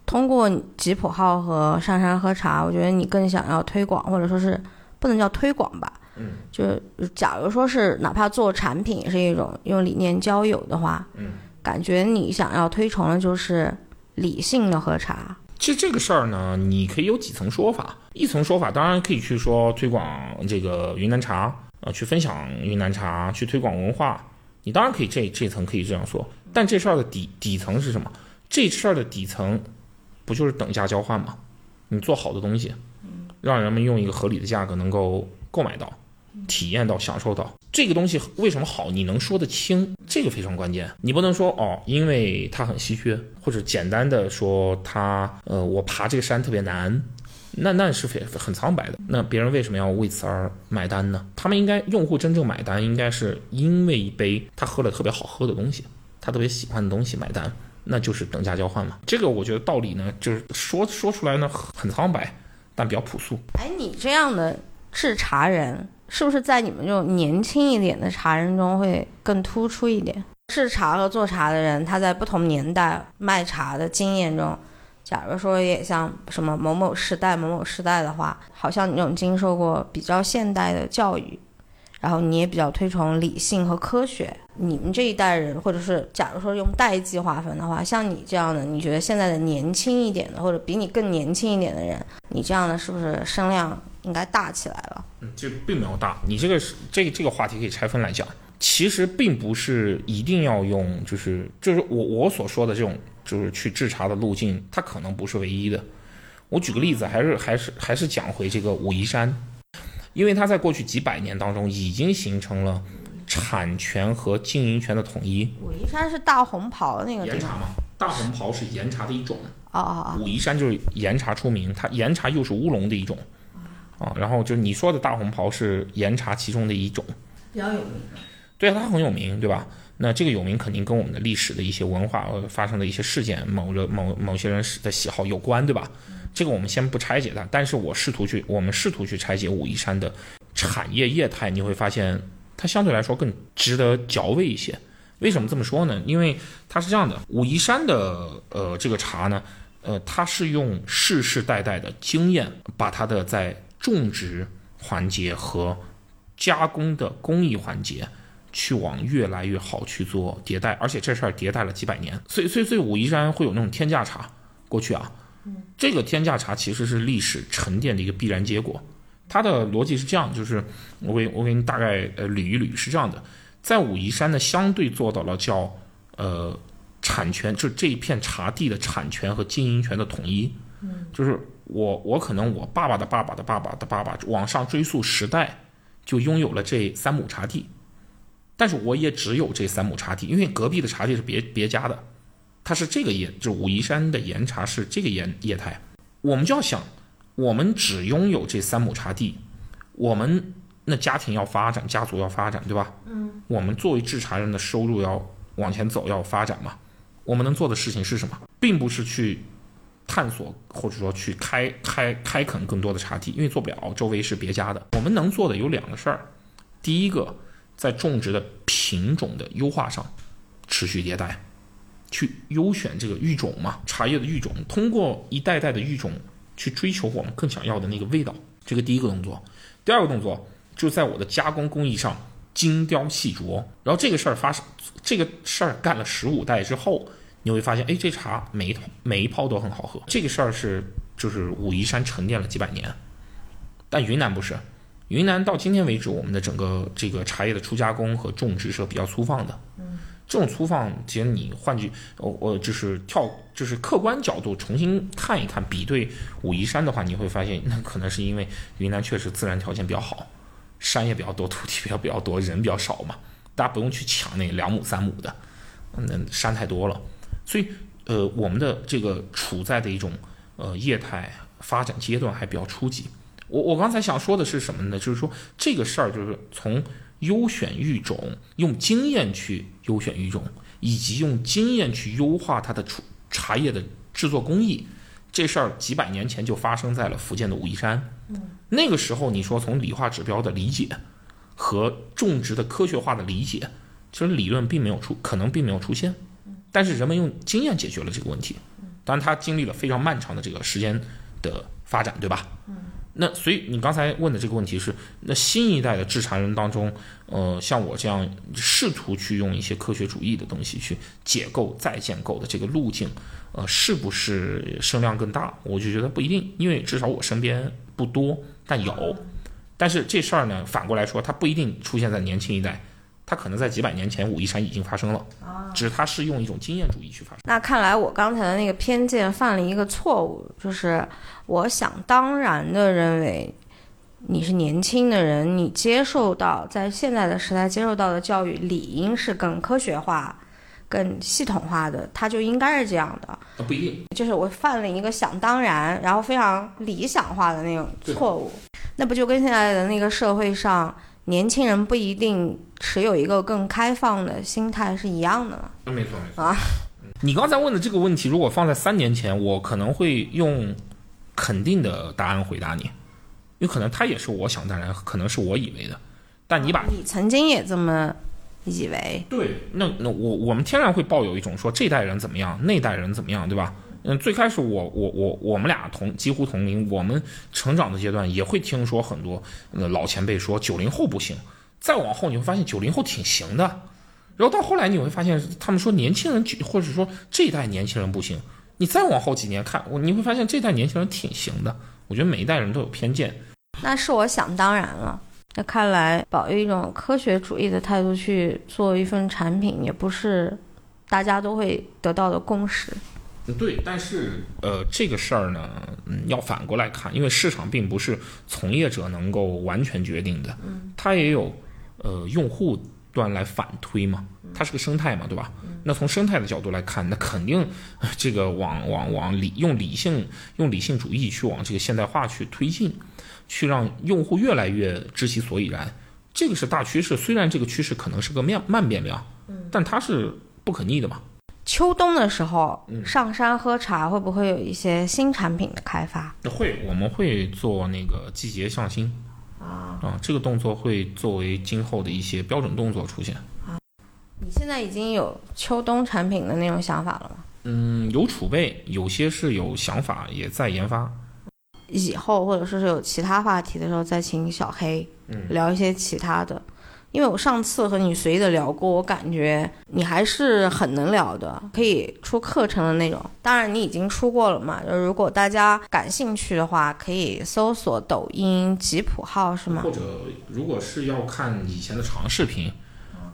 通过吉普号和上山喝茶，我觉得你更想要推广，或者说是不能叫推广吧。嗯，就假如说是哪怕做产品也是一种用理念交友的话，嗯，感觉你想要推崇的就是理性的喝茶。其实这个事儿呢，你可以有几层说法。一层说法当然可以去说推广这个云南茶，呃，去分享云南茶，去推广文化。你当然可以这这层可以这样说，但这事儿的底底层是什么？这事儿的底层不就是等价交换吗？你做好的东西，让人们用一个合理的价格能够购买到。体验到、享受到这个东西为什么好？你能说得清，这个非常关键。你不能说哦，因为它很稀缺，或者简单的说它，呃，我爬这个山特别难，那那是非很苍白的。那别人为什么要为此而买单呢？他们应该用户真正买单，应该是因为一杯他喝了特别好喝的东西，他特别喜欢的东西买单，那就是等价交换嘛。这个我觉得道理呢，就是说说出来呢很苍白，但比较朴素。哎，你这样的制茶人。是不是在你们这种年轻一点的茶人中会更突出一点？制茶和做茶的人，他在不同年代卖茶的经验中，假如说也像什么某某时代、某某时代的话，好像你这种经受过比较现代的教育，然后你也比较推崇理性和科学。你们这一代人，或者是假如说用代际划分的话，像你这样的，你觉得现在的年轻一点的，或者比你更年轻一点的人，你这样的是不是声量应该大起来了？嗯，这并没有大。你这个是这这个话题可以拆分来讲，其实并不是一定要用，就是就是我我所说的这种，就是去制茶的路径，它可能不是唯一的。我举个例子，还是还是还是讲回这个武夷山，因为它在过去几百年当中已经形成了。产权和经营权的统一。武夷山是大红袍那个岩茶吗？大红袍是岩茶的一种。哦哦哦。武夷山就是岩茶出名，它岩茶又是乌龙的一种。啊，然后就是你说的大红袍是岩茶其中的一种。比较有名。对啊，它很有名，对吧？那这个有名肯定跟我们的历史的一些文化呃发生的一些事件，某个某某些人的喜好有关，对吧？这个我们先不拆解它，但是我试图去，我们试图去拆解武夷山的产业业态，你会发现。它相对来说更值得嚼味一些，为什么这么说呢？因为它是这样的，武夷山的呃这个茶呢，呃它是用世世代代的经验，把它的在种植环节和加工的工艺环节，去往越来越好去做迭代，而且这事儿迭代了几百年，所以所以所以武夷山会有那种天价茶，过去啊，这个天价茶其实是历史沉淀的一个必然结果。它的逻辑是这样，就是我给我给你大概呃捋一捋，是这样的，在武夷山呢，相对做到了叫呃产权，就这一片茶地的产权和经营权的统一。嗯，就是我我可能我爸爸的爸爸的爸爸的爸爸往上追溯十代，就拥有了这三亩茶地，但是我也只有这三亩茶地，因为隔壁的茶地是别别家的，它是这个业，就武夷山的岩茶是这个岩业态，我们就要想。我们只拥有这三亩茶地，我们那家庭要发展，家族要发展，对吧？嗯。我们作为制茶人的收入要往前走，要发展嘛。我们能做的事情是什么？并不是去探索或者说去开开开垦更多的茶地，因为做不了，周围是别家的。我们能做的有两个事儿，第一个，在种植的品种的优化上持续迭代，去优选这个育种嘛，茶叶的育种，通过一代代的育种。去追求我们更想要的那个味道，这个第一个动作。第二个动作就在我的加工工艺上精雕细琢。然后这个事儿发生，这个事儿干了十五代之后，你会发现，哎，这茶每一桶每一泡都很好喝。这个事儿是就是武夷山沉淀了几百年，但云南不是。云南到今天为止，我们的整个这个茶叶的初加工和种植是比较粗放的。嗯。这种粗放，其实你换句，我我就是跳，就是客观角度重新看一看，比对武夷山的话，你会发现，那可能是因为云南确实自然条件比较好，山也比较多，土地比较比较多，人比较少嘛，大家不用去抢那两亩三亩的，那山太多了，所以呃，我们的这个处在的一种呃业态发展阶段还比较初级。我我刚才想说的是什么呢？就是说这个事儿就是从。优选育种，用经验去优选育种，以及用经验去优化它的出茶叶的制作工艺，这事儿几百年前就发生在了福建的武夷山。那个时候你说从理化指标的理解和种植的科学化的理解，其实理论并没有出，可能并没有出现。但是人们用经验解决了这个问题。当然，它经历了非常漫长的这个时间的发展，对吧？那所以你刚才问的这个问题是，那新一代的制茶人当中，呃，像我这样试图去用一些科学主义的东西去解构再建构的这个路径，呃，是不是声量更大？我就觉得不一定，因为至少我身边不多，但有。但是这事儿呢，反过来说，它不一定出现在年轻一代。它可能在几百年前武夷山已经发生了，只是它是用一种经验主义去发生。那看来我刚才的那个偏见犯了一个错误，就是我想当然的认为你是年轻的人，你接受到在现在的时代接受到的教育理应是更科学化、更系统化的，它就应该是这样的。不一定，就是我犯了一个想当然，然后非常理想化的那种错误。那不就跟现在的那个社会上？年轻人不一定持有一个更开放的心态是一样的吗？没错没错啊！你刚才问的这个问题，如果放在三年前，我可能会用肯定的答案回答你。因为可能他也是我想当然，可能是我以为的，但你把你曾经也这么以为，对，那那我我们天然会抱有一种说这代人怎么样，那代人怎么样，对吧？嗯，最开始我我我我们俩同几乎同龄，我们成长的阶段也会听说很多呃老前辈说九零后不行，再往后你会发现九零后挺行的，然后到后来你会发现他们说年轻人或者说这一代年轻人不行，你再往后几年看，我你会发现这代年轻人挺行的。我觉得每一代人都有偏见，那是我想当然了。那看来保有一种科学主义的态度去做一份产品，也不是大家都会得到的共识。对，但是呃，这个事儿呢，嗯，要反过来看，因为市场并不是从业者能够完全决定的，嗯，它也有呃用户端来反推嘛，它是个生态嘛，对吧？那从生态的角度来看，那肯定这个往往往理用理性用理性主义去往这个现代化去推进，去让用户越来越知其所以然，这个是大趋势。虽然这个趋势可能是个慢慢变量，嗯，但它是不可逆的嘛。秋冬的时候，上山喝茶会不会有一些新产品的开发？会，我们会做那个季节向新啊啊，这个动作会作为今后的一些标准动作出现啊。你现在已经有秋冬产品的那种想法了吗？嗯，有储备，有些是有想法，也在研发。以后或者说是有其他话题的时候，再请小黑聊一些其他的。因为我上次和你随意的聊过，我感觉你还是很能聊的，可以出课程的那种。当然，你已经出过了嘛。就如果大家感兴趣的话，可以搜索抖音吉普号，是吗？或者，如果是要看以前的长视频，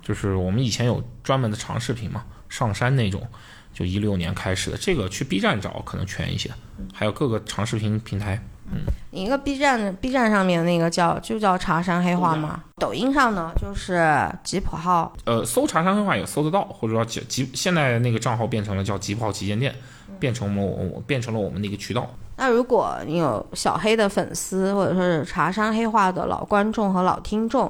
就是我们以前有专门的长视频嘛，上山那种，就一六年开始的，这个去 B 站找可能全一些，还有各个长视频平台。嗯，你一个 B 站 B 站上面那个叫就叫茶山黑话吗？抖音上呢就是吉普号，呃，搜茶山黑话也搜得到，或者说吉吉现在那个账号变成了叫吉普号旗舰店，变成了我变成了我们的一个渠道。那如果你有小黑的粉丝，或者说是茶山黑话的老观众和老听众，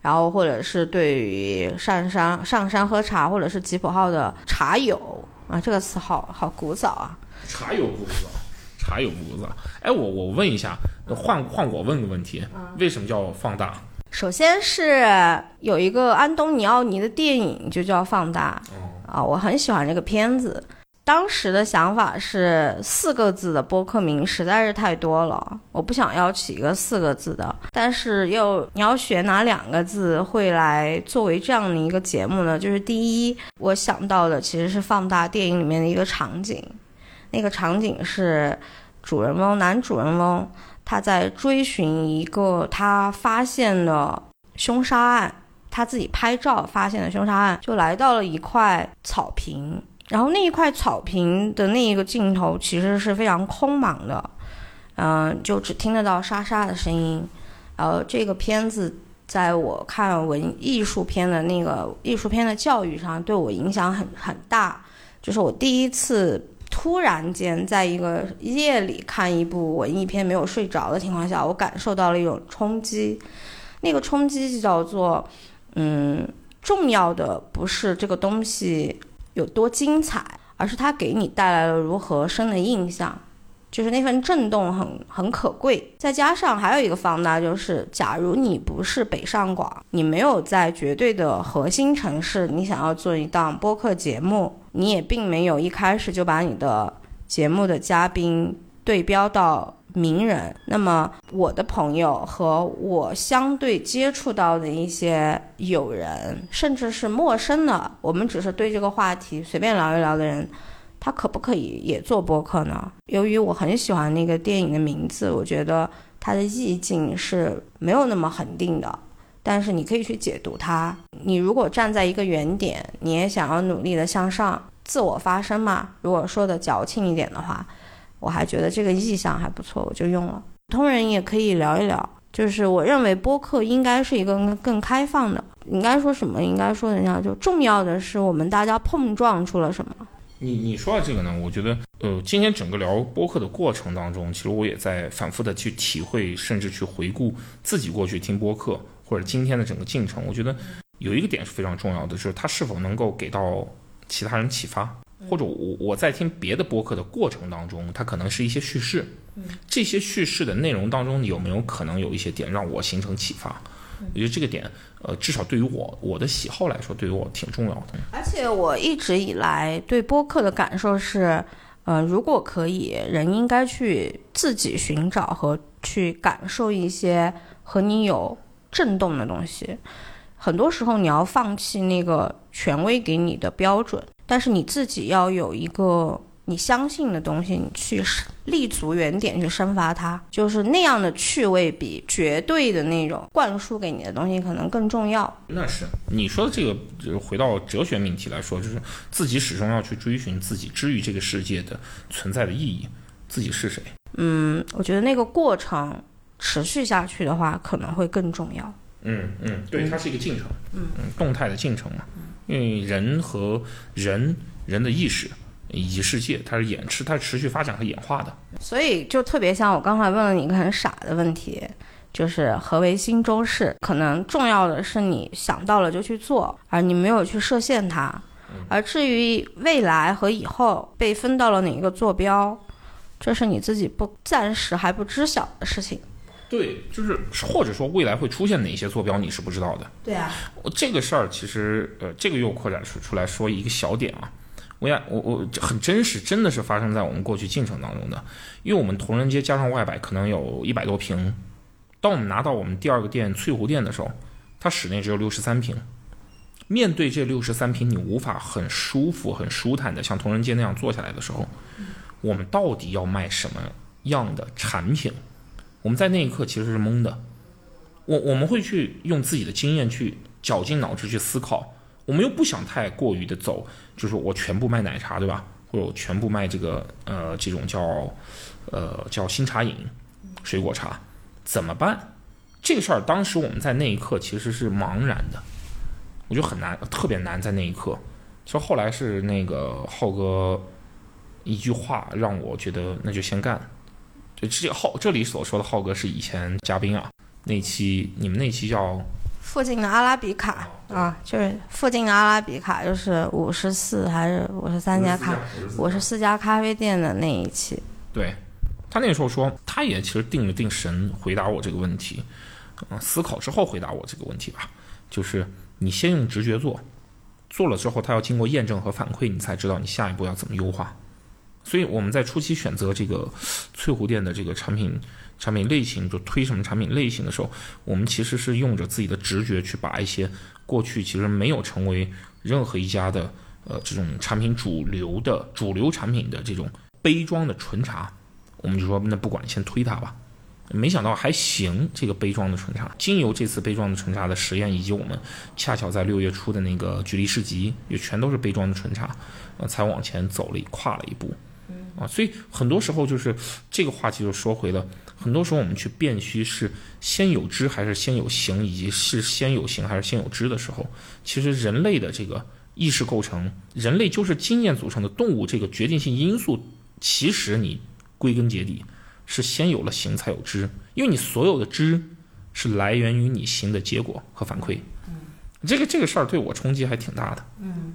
然后或者是对于上山上山喝茶，或者是吉普号的茶友啊，这个词好好古早啊，茶友古早。茶有不子，哎，我我问一下，换换我问个问题，为什么叫放大？首先是有一个安东尼奥尼的电影就叫放大，啊，我很喜欢这个片子。当时的想法是四个字的播客名实在是太多了，我不想要起一个四个字的，但是又你要选哪两个字会来作为这样的一个节目呢？就是第一，我想到的其实是放大电影里面的一个场景。那个场景是主人翁男主人翁他在追寻一个他发现的凶杀案，他自己拍照发现的凶杀案，就来到了一块草坪，然后那一块草坪的那一个镜头其实是非常空茫的，嗯，就只听得到沙沙的声音。然后这个片子在我看文艺术片的那个艺术片的教育上对我影响很很大，就是我第一次。突然间，在一个夜里看一部文艺片没有睡着的情况下，我感受到了一种冲击。那个冲击就叫做，嗯，重要的不是这个东西有多精彩，而是它给你带来了如何深的印象。就是那份震动很很可贵。再加上还有一个放大，就是假如你不是北上广，你没有在绝对的核心城市，你想要做一档播客节目。你也并没有一开始就把你的节目的嘉宾对标到名人，那么我的朋友和我相对接触到的一些友人，甚至是陌生的，我们只是对这个话题随便聊一聊的人，他可不可以也做播客呢？由于我很喜欢那个电影的名字，我觉得它的意境是没有那么恒定的。但是你可以去解读它。你如果站在一个原点，你也想要努力的向上，自我发声嘛。如果说的矫情一点的话，我还觉得这个意向还不错，我就用了。普通人也可以聊一聊。就是我认为播客应该是一个更开放的。应该说什么？应该说人家就重要的是我们大家碰撞出了什么。你你说的这个呢？我觉得，呃，今天整个聊播客的过程当中，其实我也在反复的去体会，甚至去回顾自己过去听播客。或者今天的整个进程，我觉得有一个点是非常重要的，就是它是否能够给到其他人启发。或者我我在听别的播客的过程当中，它可能是一些叙事，这些叙事的内容当中有没有可能有一些点让我形成启发？我觉得这个点，呃，至少对于我我的喜好来说，对于我挺重要的。而且我一直以来对播客的感受是，呃，如果可以，人应该去自己寻找和去感受一些和你有震动的东西。很多时候，你要放弃那个权威给你的标准，但是你自己要有一个你相信的东西，你去立足原点去生发它，就是那样的趣味比绝对的那种灌输给你的东西可能更重要。那是你说的这个，就是回到哲学命题来说，就是自己始终要去追寻自己之于这个世界的存在的意义，自己是谁。嗯，我觉得那个过程持续下去的话，可能会更重要。嗯嗯，对，它是一个进程，嗯嗯，动态的进程嘛。因为人和人人的意识以及世界，它是演持，它是持续发展和演化的。所以就特别像我刚才问了你一个很傻的问题，就是何为新周式？可能重要的是你想到了就去做，而你没有去设限它。而至于未来和以后被分到了哪一个坐标，这是你自己不暂时还不知晓的事情。对，就是或者说未来会出现哪些坐标，你是不知道的。对啊，这个事儿其实呃，这个又扩展出出来说一个小点啊，我也，我我很真实，真的是发生在我们过去进程当中的。因为我们同仁街加上外摆可能有一百多平，当我们拿到我们第二个店翠湖店的时候，它室内只有六十三平。面对这六十三平，你无法很舒服、很舒坦的像同仁街那样坐下来的时候，我们到底要卖什么样的产品？我们在那一刻其实是懵的，我我们会去用自己的经验去绞尽脑汁去思考，我们又不想太过于的走，就是我全部卖奶茶，对吧？或者我全部卖这个呃这种叫呃叫新茶饮、水果茶，怎么办？这个事儿当时我们在那一刻其实是茫然的，我觉得很难，特别难在那一刻。其实后来是那个浩哥一句话让我觉得那就先干。就这浩这里所说的浩哥是以前嘉宾啊，那期你们那期叫附近的阿拉比卡啊，就是附近的阿拉比卡，就是五十四还是五十三家咖五十四家咖啡店的那一期。对，他那时候说，他也其实定了定神回答我这个问题，嗯，思考之后回答我这个问题吧，就是你先用直觉做，做了之后，他要经过验证和反馈，你才知道你下一步要怎么优化。所以我们在初期选择这个翠湖店的这个产品产品类型，就推什么产品类型的时候，我们其实是用着自己的直觉去把一些过去其实没有成为任何一家的呃这种产品主流的主流产品的这种杯装的纯茶，我们就说那不管先推它吧。没想到还行，这个杯装的纯茶，经由这次杯装的纯茶的实验，以及我们恰巧在六月初的那个举例市集，也全都是杯装的纯茶，呃，才往前走了一跨了一步。啊，所以很多时候就是这个话题就说回了，很多时候我们去辨析是先有知还是先有形，以及是先有形还是先有知的时候，其实人类的这个意识构成，人类就是经验组成的动物，这个决定性因素，其实你归根结底是先有了形才有知，因为你所有的知是来源于你行的结果和反馈。这个这个事儿对我冲击还挺大的。嗯。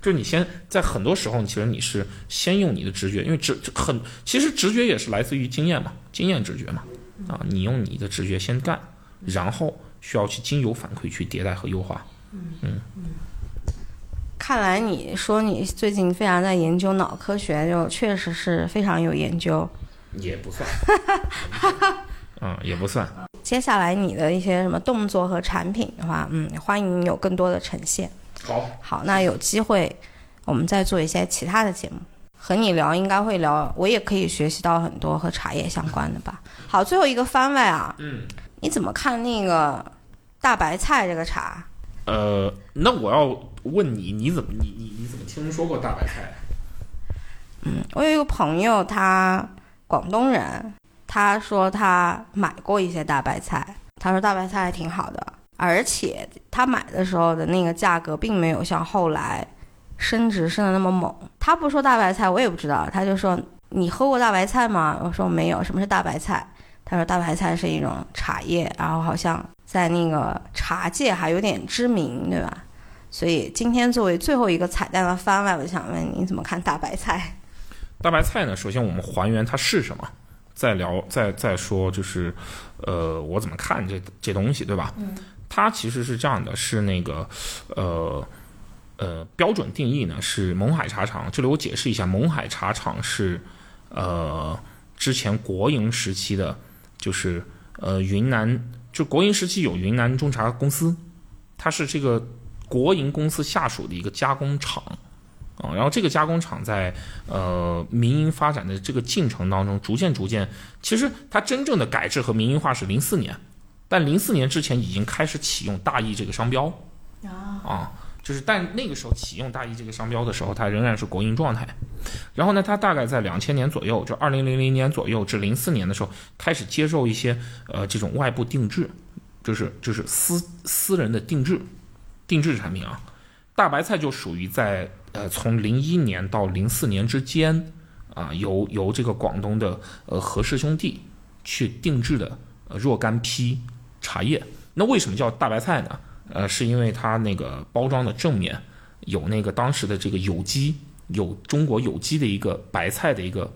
就是你先在很多时候，其实你是先用你的直觉，因为直很其实直觉也是来自于经验嘛，经验直觉嘛，啊，你用你的直觉先干，然后需要去经由反馈去迭代和优化。嗯嗯看来你说你最近非常在研究脑科学，就确实是非常有研究。也不算。嗯，也不算。接下来你的一些什么动作和产品的话，嗯，欢迎有更多的呈现。好，好，那有机会我们再做一些其他的节目，和你聊应该会聊，我也可以学习到很多和茶叶相关的吧。好，最后一个番外啊，嗯，你怎么看那个大白菜这个茶？呃，那我要问你，你怎么你你你怎么听说过大白菜？嗯，我有一个朋友，他广东人，他说他买过一些大白菜，他说大白菜还挺好的。而且他买的时候的那个价格并没有像后来升值升的那么猛。他不说大白菜，我也不知道。他就说：“你喝过大白菜吗？”我说：“没有。”什么是大白菜？他说：“大白菜是一种茶叶，然后好像在那个茶界还有点知名，对吧？所以今天作为最后一个彩蛋的番外，我想问您怎么看大白菜？大白菜呢，首先我们还原它是什么，再聊，再再说就是，呃，我怎么看这这东西，对吧？嗯，它其实是这样的，是那个，呃。呃，标准定义呢是勐海茶厂。这里我解释一下，勐海茶厂是呃之前国营时期的，就是呃云南，就国营时期有云南中茶公司，它是这个国营公司下属的一个加工厂啊。然后这个加工厂在呃民营发展的这个进程当中，逐渐逐渐，其实它真正的改制和民营化是零四年，但零四年之前已经开始启用大益这个商标啊。就是，但那个时候启用大益这个商标的时候，它仍然是国营状态。然后呢，它大概在两千年左右，就二零零零年左右至零四年的时候，开始接受一些呃这种外部定制，就是就是私私人的定制定制产品啊。大白菜就属于在呃从零一年到零四年之间啊，由由这个广东的呃何氏兄弟去定制的呃若干批茶叶。那为什么叫大白菜呢？呃，是因为它那个包装的正面有那个当时的这个有机有中国有机的一个白菜的一个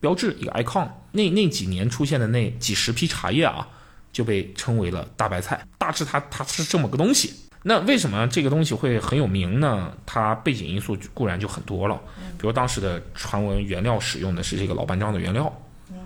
标志，一个 icon。那那几年出现的那几十批茶叶啊，就被称为了大白菜。大致它它是这么个东西。那为什么这个东西会很有名呢？它背景因素固然就很多了，比如当时的传闻原料使用的是这个老班章的原料，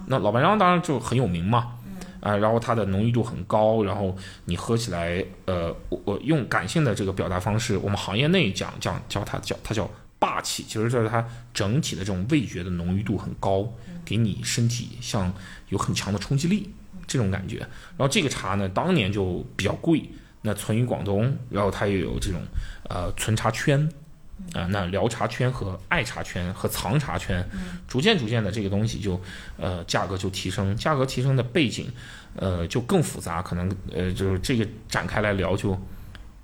那老班章当然就很有名嘛。啊，然后它的浓郁度很高，然后你喝起来，呃，我我用感性的这个表达方式，我们行业内讲讲叫它叫它叫霸气，其实就是它整体的这种味觉的浓郁度很高，给你身体像有很强的冲击力这种感觉。然后这个茶呢，当年就比较贵，那存于广东，然后它又有这种呃存茶圈。啊，那聊茶圈和爱茶圈和藏茶圈，逐渐逐渐的这个东西就，呃，价格就提升，价格提升的背景，呃，就更复杂，可能呃，就是这个展开来聊就，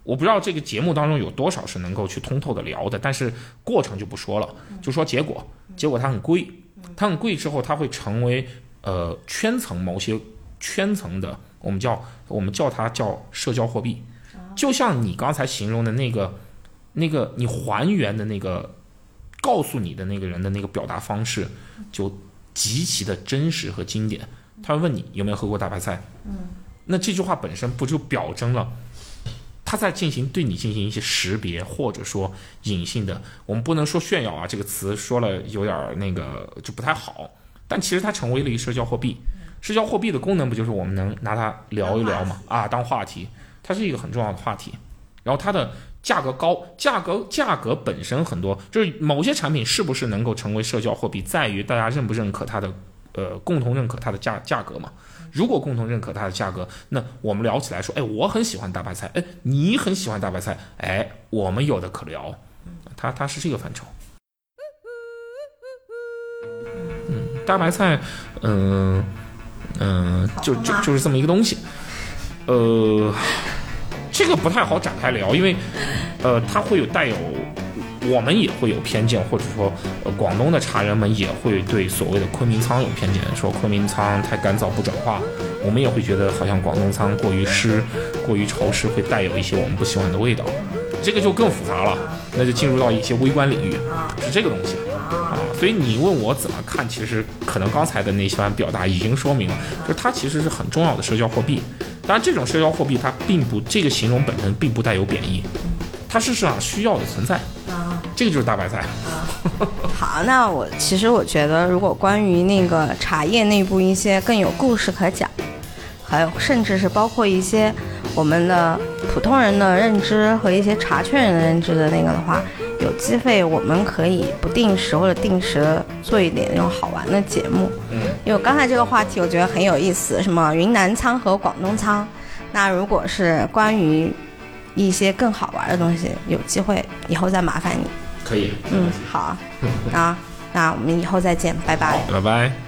我不知道这个节目当中有多少是能够去通透的聊的，但是过程就不说了，就说结果，结果它很贵，它很贵之后，它会成为呃圈层某些圈层的，我们叫我们叫它叫社交货币，就像你刚才形容的那个。那个你还原的那个，告诉你的那个人的那个表达方式，就极其的真实和经典。他会问你有没有喝过大白菜，嗯，那这句话本身不就表征了他在进行对你进行一些识别，或者说隐性的，我们不能说炫耀啊，这个词说了有点那个就不太好。但其实它成为了一社交货币，社交货币的功能不就是我们能拿它聊一聊嘛？啊，当话题，它是一个很重要的话题。然后它的。价格高，价格价格本身很多，就是某些产品是不是能够成为社交货币，在于大家认不认可它的，呃，共同认可它的价价格嘛。如果共同认可它的价格，那我们聊起来说，哎，我很喜欢大白菜，哎，你很喜欢大白菜，哎，我们有的可聊。它它是这个范畴。嗯，大白菜，嗯嗯，就就就是这么一个东西，呃。这个不太好展开聊，因为，呃，它会有带有，我们也会有偏见，或者说，呃，广东的茶人们也会对所谓的昆明仓有偏见，说昆明仓太干燥不转化，我们也会觉得好像广东仓过于湿、过于潮湿，会带有一些我们不喜欢的味道，这个就更复杂了，那就进入到一些微观领域，是这个东西啊。所以你问我怎么看，其实可能刚才的那些番表达已经说明了，就是它其实是很重要的社交货币。当然，这种社交货币它并不，这个形容本身并不带有贬义，它是市场需要的存在啊。这个就是大白菜。好，那我其实我觉得，如果关于那个茶叶内部一些更有故事可讲，还有甚至是包括一些我们的普通人的认知和一些茶圈人的认知的那个的话。有机会，我们可以不定时或者定时做一点那种好玩的节目。嗯，因为刚才这个话题我觉得很有意思，什么云南仓和广东仓。那如果是关于一些更好玩的东西，有机会以后再麻烦你。可以。嗯，好。啊，那我们以后再见，拜拜。拜拜。